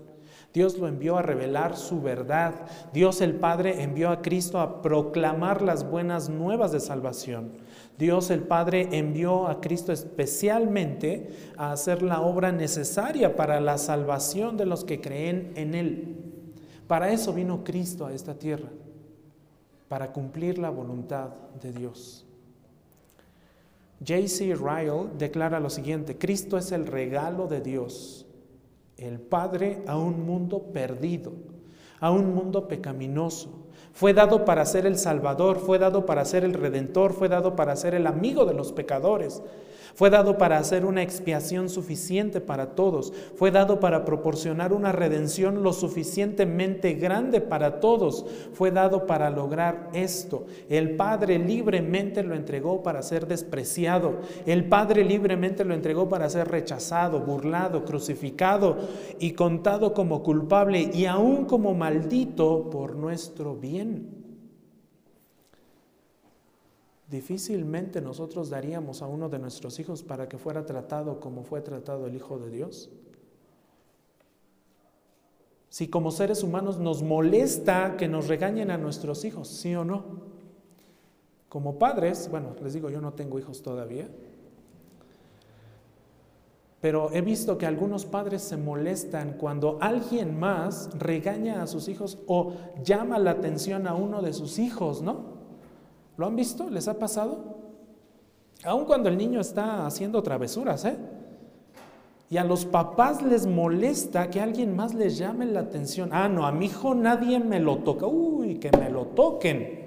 Dios lo envió a revelar su verdad. Dios el Padre envió a Cristo a proclamar las buenas nuevas de salvación. Dios el Padre envió a Cristo especialmente a hacer la obra necesaria para la salvación de los que creen en Él. Para eso vino Cristo a esta tierra, para cumplir la voluntad de Dios. J.C. Ryle declara lo siguiente, Cristo es el regalo de Dios, el Padre a un mundo perdido, a un mundo pecaminoso. Fue dado para ser el Salvador, fue dado para ser el Redentor, fue dado para ser el amigo de los pecadores. Fue dado para hacer una expiación suficiente para todos. Fue dado para proporcionar una redención lo suficientemente grande para todos. Fue dado para lograr esto. El Padre libremente lo entregó para ser despreciado. El Padre libremente lo entregó para ser rechazado, burlado, crucificado y contado como culpable y aún como maldito por nuestro bien. Difícilmente nosotros daríamos a uno de nuestros hijos para que fuera tratado como fue tratado el Hijo de Dios. Si como seres humanos nos molesta que nos regañen a nuestros hijos, sí o no. Como padres, bueno, les digo, yo no tengo hijos todavía, pero he visto que algunos padres se molestan cuando alguien más regaña a sus hijos o llama la atención a uno de sus hijos, ¿no? ¿Lo han visto? ¿Les ha pasado? Aun cuando el niño está haciendo travesuras, ¿eh? Y a los papás les molesta que alguien más les llame la atención. Ah, no, a mi hijo nadie me lo toca. Uy, que me lo toquen.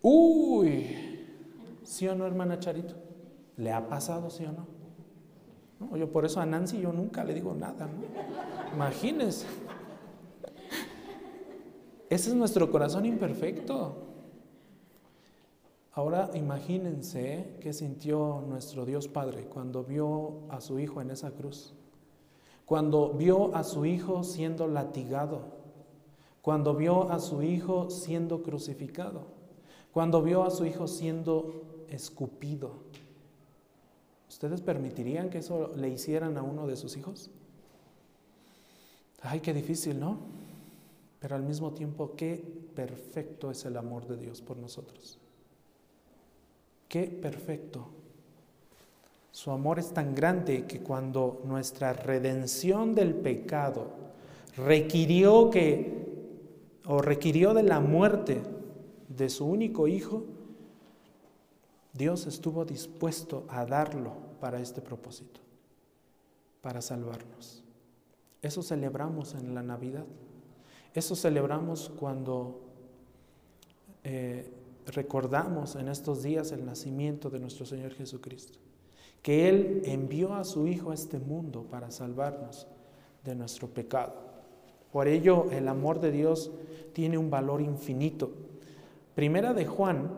Uy, ¿sí o no, hermana Charito? ¿Le ha pasado, sí o no? no yo por eso a Nancy yo nunca le digo nada. ¿no? Imagínense. Ese es nuestro corazón imperfecto. Ahora imagínense qué sintió nuestro Dios Padre cuando vio a su Hijo en esa cruz, cuando vio a su Hijo siendo latigado, cuando vio a su Hijo siendo crucificado, cuando vio a su Hijo siendo escupido. ¿Ustedes permitirían que eso le hicieran a uno de sus hijos? Ay, qué difícil, ¿no? Pero al mismo tiempo, qué perfecto es el amor de Dios por nosotros. Qué perfecto. Su amor es tan grande que cuando nuestra redención del pecado requirió que o requirió de la muerte de su único hijo, Dios estuvo dispuesto a darlo para este propósito, para salvarnos. Eso celebramos en la Navidad. Eso celebramos cuando eh, recordamos en estos días el nacimiento de nuestro Señor Jesucristo, que Él envió a su Hijo a este mundo para salvarnos de nuestro pecado. Por ello el amor de Dios tiene un valor infinito. Primera de Juan,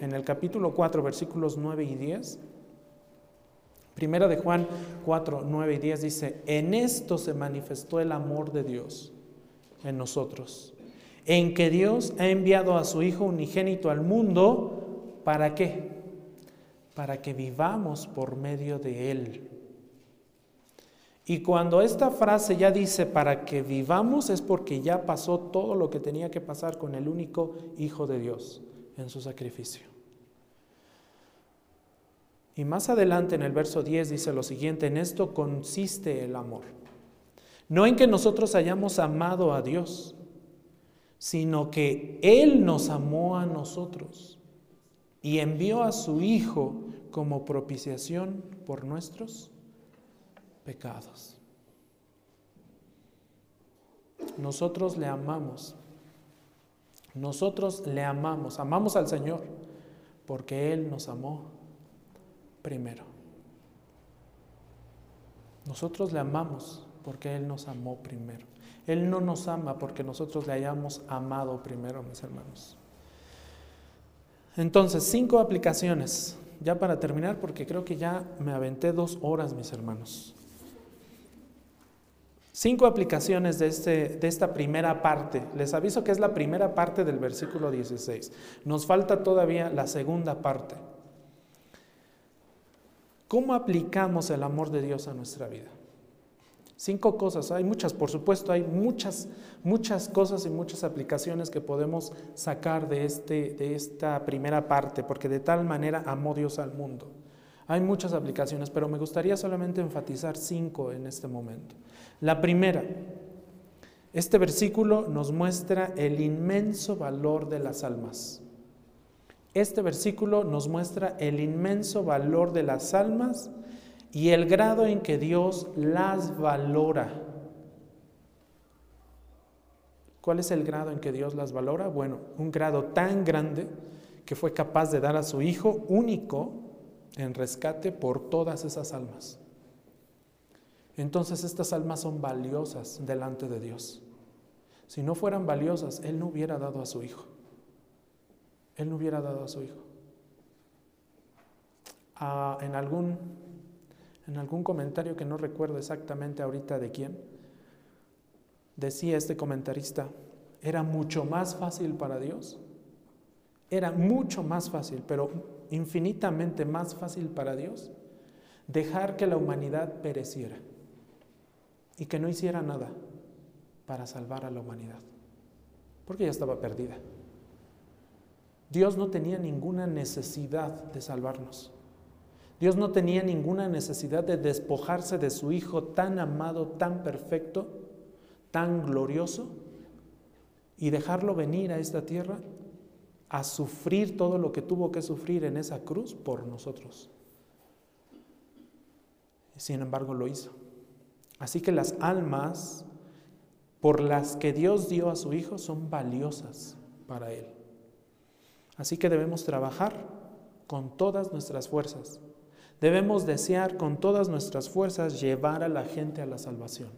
en el capítulo 4, versículos 9 y 10. Primera de Juan 4, 9 y 10 dice, en esto se manifestó el amor de Dios en nosotros en que Dios ha enviado a su Hijo unigénito al mundo, ¿para qué? Para que vivamos por medio de Él. Y cuando esta frase ya dice para que vivamos es porque ya pasó todo lo que tenía que pasar con el único Hijo de Dios en su sacrificio. Y más adelante en el verso 10 dice lo siguiente, en esto consiste el amor. No en que nosotros hayamos amado a Dios, sino que Él nos amó a nosotros y envió a su Hijo como propiciación por nuestros pecados. Nosotros le amamos. Nosotros le amamos. Amamos al Señor porque Él nos amó primero. Nosotros le amamos porque Él nos amó primero. Él no nos ama porque nosotros le hayamos amado primero, mis hermanos. Entonces, cinco aplicaciones, ya para terminar, porque creo que ya me aventé dos horas, mis hermanos. Cinco aplicaciones de, este, de esta primera parte. Les aviso que es la primera parte del versículo 16. Nos falta todavía la segunda parte. ¿Cómo aplicamos el amor de Dios a nuestra vida? Cinco cosas, hay muchas, por supuesto, hay muchas, muchas cosas y muchas aplicaciones que podemos sacar de, este, de esta primera parte, porque de tal manera amó Dios al mundo. Hay muchas aplicaciones, pero me gustaría solamente enfatizar cinco en este momento. La primera, este versículo nos muestra el inmenso valor de las almas. Este versículo nos muestra el inmenso valor de las almas y el grado en que Dios las valora. ¿Cuál es el grado en que Dios las valora? Bueno, un grado tan grande que fue capaz de dar a su Hijo único en rescate por todas esas almas entonces estas almas son valiosas delante de Dios. Si no fueran valiosas, Él no hubiera dado a su Hijo. Él no hubiera dado a su Hijo. Ah, en, algún, en algún comentario que no recuerdo exactamente ahorita de quién, decía este comentarista, era mucho más fácil para Dios. Era mucho más fácil, pero infinitamente más fácil para Dios dejar que la humanidad pereciera y que no hiciera nada para salvar a la humanidad, porque ya estaba perdida. Dios no tenía ninguna necesidad de salvarnos. Dios no tenía ninguna necesidad de despojarse de su Hijo tan amado, tan perfecto, tan glorioso, y dejarlo venir a esta tierra a sufrir todo lo que tuvo que sufrir en esa cruz por nosotros. Sin embargo, lo hizo. Así que las almas por las que Dios dio a su Hijo son valiosas para Él. Así que debemos trabajar con todas nuestras fuerzas. Debemos desear con todas nuestras fuerzas llevar a la gente a la salvación.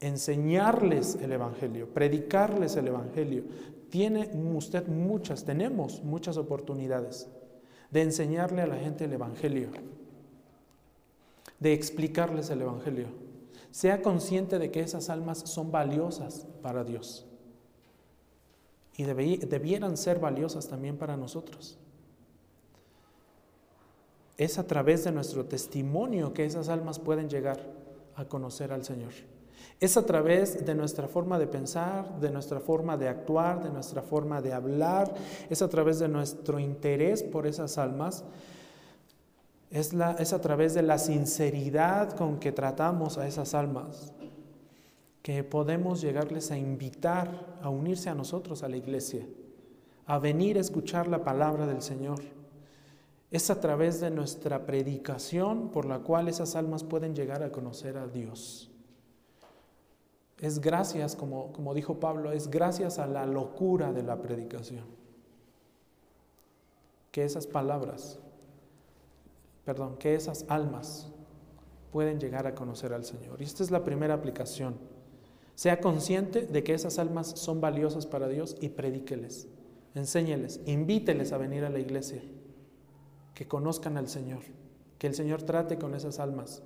Enseñarles el Evangelio, predicarles el Evangelio. Tiene usted muchas, tenemos muchas oportunidades de enseñarle a la gente el Evangelio, de explicarles el Evangelio sea consciente de que esas almas son valiosas para Dios y debieran ser valiosas también para nosotros. Es a través de nuestro testimonio que esas almas pueden llegar a conocer al Señor. Es a través de nuestra forma de pensar, de nuestra forma de actuar, de nuestra forma de hablar, es a través de nuestro interés por esas almas es, a través de la sinceridad con que tratamos a esas almas que podemos llegarles a invitar a unirse a nosotros, a la iglesia, a venir a escuchar la palabra del Señor. Es a través de nuestra predicación por la cual esas almas pueden llegar a conocer a Dios. Es gracias, como, como dijo Pablo, es gracias a la locura de la predicación que esas palabras perdón, que esas almas pueden llegar a conocer al Señor. Y esta es la primera aplicación. Sea consciente de que esas almas son valiosas para Dios y predíqueles, enséñeles, invíteles a venir a la iglesia, que conozcan al Señor, que el Señor trate con esas almas,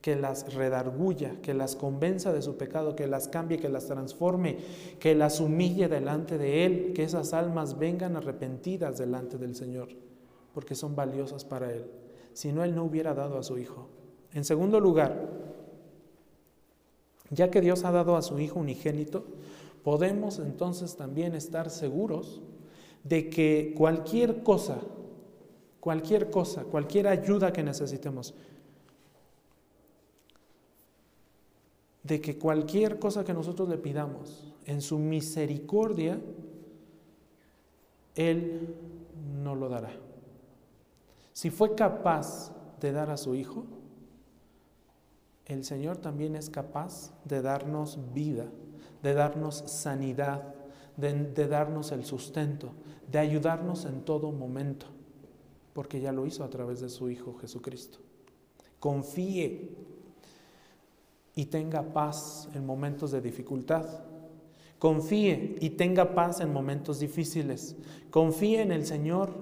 que las redarguya, que las convenza de su pecado, que las cambie, que las transforme, que las humille delante de Él, que esas almas vengan arrepentidas delante del Señor, porque son valiosas para Él si no Él no hubiera dado a su Hijo. En segundo lugar, ya que Dios ha dado a su Hijo unigénito, podemos entonces también estar seguros de que cualquier cosa, cualquier cosa, cualquier ayuda que necesitemos. De que cualquier cosa que nosotros le pidamos, en su misericordia, Él no lo dará. Si fue capaz de dar a su Hijo, el Señor también es capaz de darnos vida, de darnos sanidad, de, darnos el sustento, de ayudarnos en todo momento, porque ya lo hizo a través de su Hijo Jesucristo. Confíe y tenga paz en momentos de dificultad. Confíe y tenga paz en momentos difíciles. Confíe en el Señor,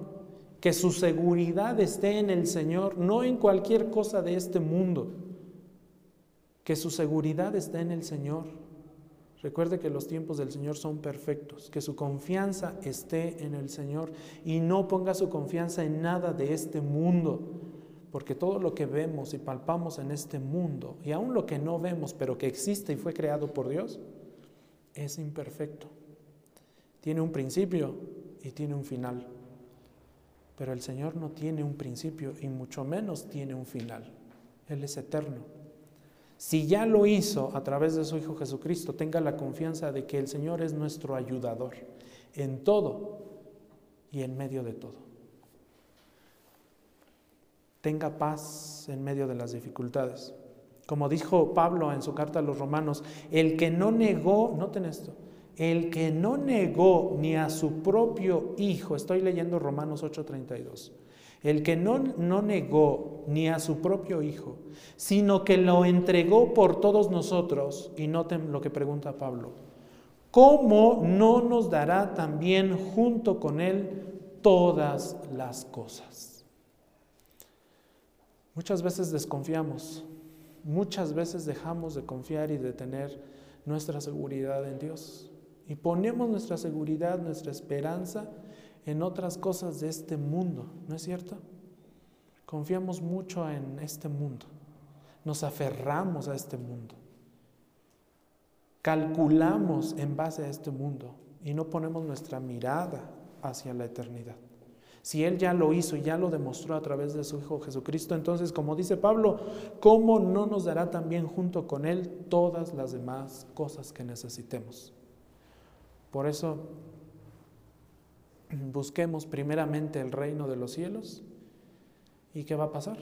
que su seguridad esté en el Señor, no en cualquier cosa de este mundo. Que su seguridad esté en el Señor. Recuerde que los tiempos del Señor son perfectos, que su confianza esté en el Señor y no ponga su confianza en nada de este mundo, porque todo lo que vemos y palpamos en este mundo, y aún lo que no vemos, pero que existe y fue creado por Dios, es imperfecto. Tiene un principio y tiene un final. Pero el Señor no tiene un principio y mucho menos tiene un final. Él es eterno. Si ya lo hizo a través de su Hijo Jesucristo, tenga la confianza de que el Señor es nuestro ayudador en todo y en medio de todo. Tenga paz en medio de las dificultades. Como dijo Pablo en su carta a los romanos, el que no negó, noten esto, el que no negó ni a su propio Hijo, estoy leyendo Romanos 8:32, el que no, no negó ni a su propio Hijo, sino que lo entregó por todos nosotros, y noten lo que pregunta Pablo, ¿cómo no nos dará también junto con Él todas las cosas? Muchas veces desconfiamos muchas veces dejamos de confiar y de tener nuestra seguridad en Dios. Y ponemos nuestra seguridad, nuestra esperanza en otras cosas de este mundo, ¿no es cierto? Confiamos mucho en este mundo, nos aferramos a este mundo, calculamos en base a este mundo y no ponemos nuestra mirada hacia la eternidad. Si Él ya lo hizo y ya lo demostró a través de su Hijo Jesucristo, entonces, como dice Pablo, ¿cómo no nos dará también junto con Él todas las demás cosas que necesitemos? Por eso, busquemos primeramente el reino de los cielos. ¿Y qué va a pasar?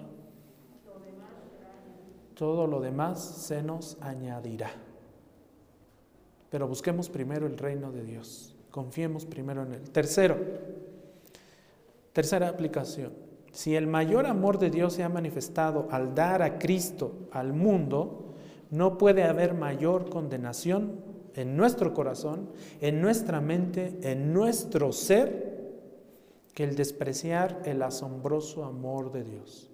Todo lo demás se nos añadirá. Pero busquemos primero el reino de Dios. Confiemos primero en Él. Tercero, Tercera aplicación. Si el mayor amor de Dios se ha manifestado al dar a Cristo al mundo, no puede haber mayor condenación en nuestro corazón, en nuestra mente, en nuestro ser, que el despreciar el asombroso amor de Dios.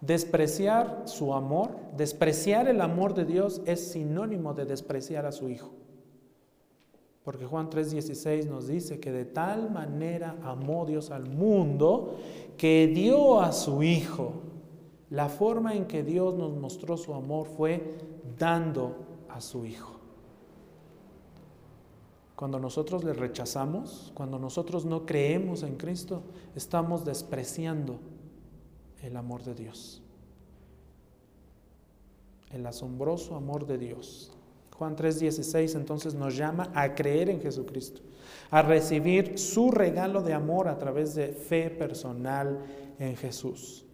Despreciar su amor, despreciar el amor de Dios es sinónimo de despreciar a su Hijo. Porque Juan 3:16 nos dice que de tal manera amó Dios al mundo que dio a su Hijo. La forma en que Dios nos mostró su amor fue dando a su Hijo. Cuando nosotros le rechazamos, cuando nosotros no creemos en Cristo, estamos despreciando el amor de Dios. El asombroso amor de Dios Juan 3:16 entonces nos llama a creer en Jesucristo, a recibir su regalo de amor a través de fe personal en Jesús.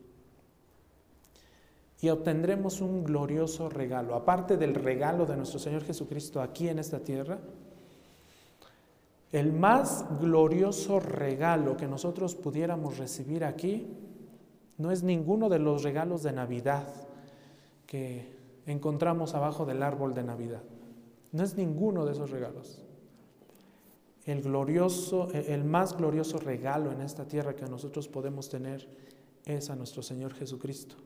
Y obtendremos un glorioso regalo, aparte del regalo de nuestro Señor Jesucristo aquí en esta tierra. El más glorioso regalo que nosotros pudiéramos recibir aquí no es ninguno de los regalos de Navidad que encontramos abajo del árbol de Navidad. No es ninguno de esos regalos. El glorioso, el más glorioso regalo en esta tierra que nosotros podemos tener es a nuestro Señor Jesucristo.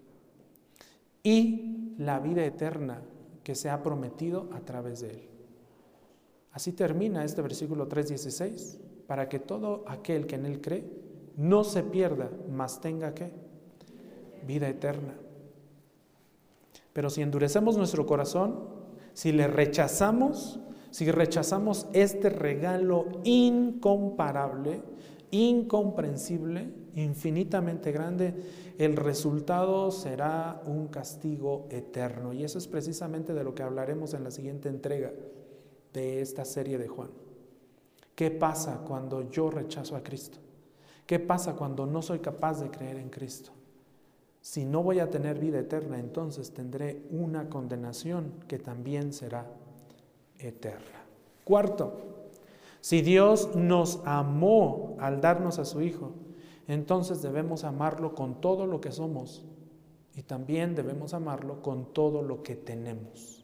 Y la vida eterna que se ha prometido a través de Él. Así termina este versículo 3.16, para que todo aquel que en Él cree no se pierda, mas tenga que vida eterna. Pero si endurecemos nuestro corazón, si le rechazamos, si rechazamos este regalo incomparable, incomprensible, infinitamente grande, el resultado será un castigo eterno. Y eso es precisamente de lo que hablaremos en la siguiente entrega de esta serie de Juan. ¿Qué pasa cuando yo rechazo a Cristo? ¿Qué pasa cuando no soy capaz de creer en Cristo? Si no voy a tener vida eterna, entonces tendré una condenación que también será eterna. Cuarto, si Dios nos amó al darnos a su Hijo, entonces debemos amarlo con todo lo que somos y también debemos amarlo con todo lo que tenemos.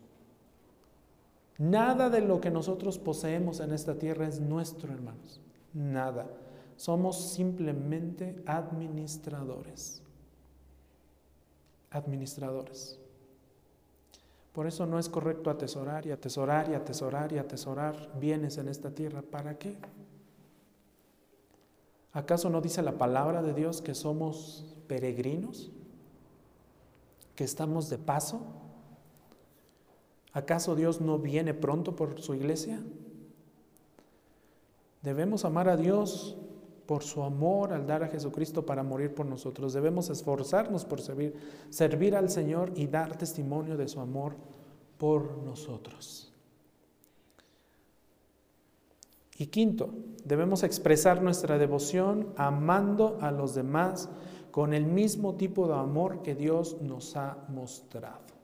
Nada de lo que nosotros poseemos en esta tierra es nuestro, hermanos. Nada. Somos simplemente administradores. Administradores. Por eso no es correcto atesorar y atesorar y atesorar y atesorar bienes en esta tierra. ¿Para qué? ¿Acaso no dice la palabra de Dios que somos peregrinos? ¿Que estamos de paso? ¿Acaso Dios no viene pronto por su iglesia? Debemos amar a Dios por su amor al dar a Jesucristo para morir por nosotros. Debemos esforzarnos por servir, servir al Señor y dar testimonio de su amor por nosotros. Y quinto, debemos expresar nuestra devoción amando a los demás con el mismo tipo de amor que Dios nos ha mostrado.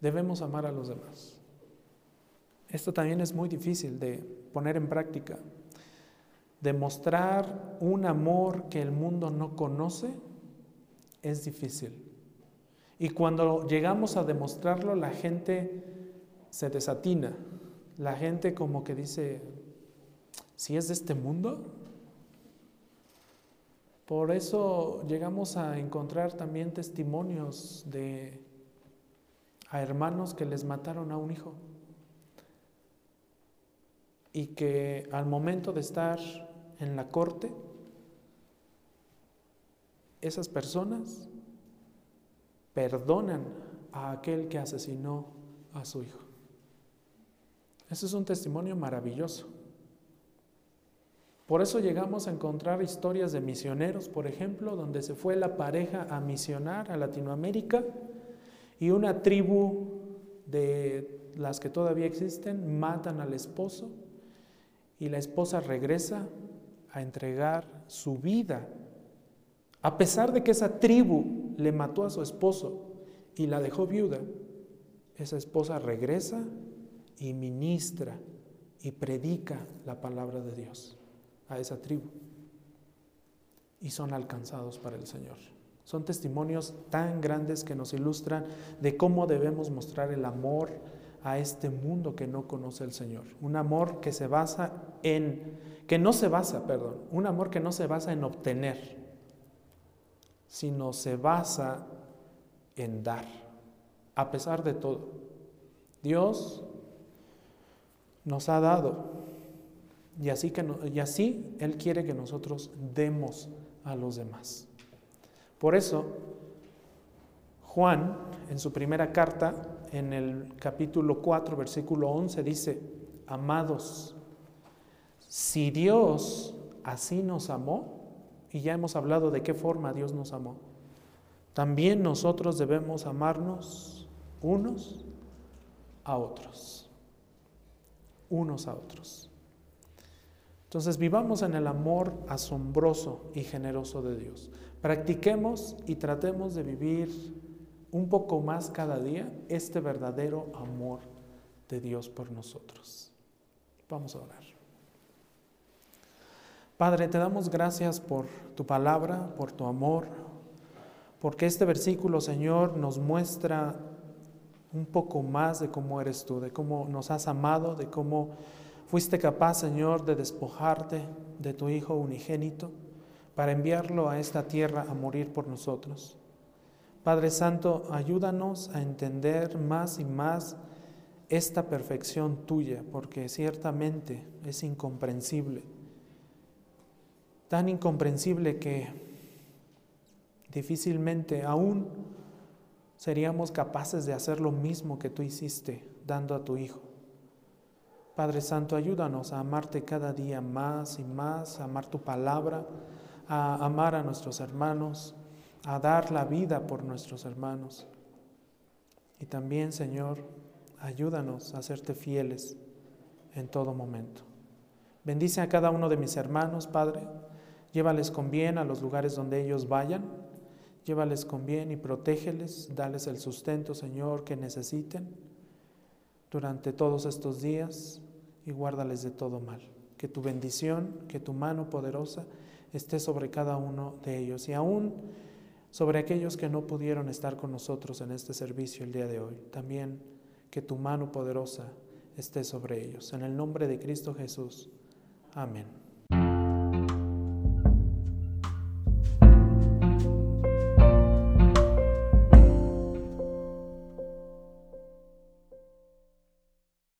Debemos amar a los demás. Esto también es muy difícil de poner en práctica demostrar un amor que el mundo no conoce es difícil. Y cuando llegamos a demostrarlo, la gente se desatina. La gente como que dice, si es de este mundo. Por eso llegamos a encontrar también testimonios de a hermanos que les mataron a un hijo y que al momento de estar en la corte, esas personas perdonan a aquel que asesinó a su hijo. Ese es un testimonio maravilloso. Por eso llegamos a encontrar historias de misioneros, por ejemplo, donde se fue la pareja a misionar a Latinoamérica y una tribu de las que todavía existen matan al esposo y la esposa regresa a entregar su vida. A pesar de que esa tribu le mató a su esposo y la dejó viuda, esa esposa regresa y ministra y predica la palabra de Dios a esa tribu. Y son alcanzados para el Señor. Son testimonios tan grandes que nos ilustran de cómo debemos mostrar el amor a este mundo que no conoce al Señor. Un amor que se basa en, que no se basa, perdón, un amor que no se basa en obtener, sino se basa en dar, a pesar de todo. Dios nos ha dado y así, y así Él quiere que nosotros demos a los demás. Por eso, Juan, en su primera carta, en el capítulo 4, versículo 11, dice, amados, si Dios así nos amó, y ya hemos hablado de qué forma Dios nos amó, también nosotros debemos amarnos unos a otros, unos a otros. Entonces vivamos en el amor asombroso y generoso de Dios. Practiquemos y tratemos de vivir un poco más cada día este verdadero amor de Dios por nosotros. Vamos a orar. Padre, te damos gracias por tu palabra, por tu amor, porque este versículo, Señor, nos muestra un poco más de cómo eres tú, de cómo nos has amado, de cómo fuiste capaz, Señor, de despojarte de tu Hijo unigénito para enviarlo a esta tierra a morir por nosotros. Padre Santo, ayúdanos a entender más y más esta perfección tuya, porque ciertamente es incomprensible. Tan incomprensible que difícilmente aún seríamos capaces de hacer lo mismo que tú hiciste dando a tu Hijo. Padre Santo, ayúdanos a amarte cada día más y más, a amar tu palabra, a amar a nuestros hermanos, a dar la vida por nuestros hermanos. Y también, Señor, ayúdanos a serte fieles en todo momento. Bendice a cada uno de mis hermanos, Padre. Llévales con bien a los lugares donde ellos vayan. Llévales con bien y protégeles. Dales el sustento, Señor, que necesiten durante todos estos días y guárdales de todo mal. Que tu bendición, que tu mano poderosa esté sobre cada uno de ellos y aún sobre aquellos que no pudieron estar con nosotros en este servicio el día de hoy. También que tu mano poderosa esté sobre ellos. En el nombre de Cristo Jesús. Amén.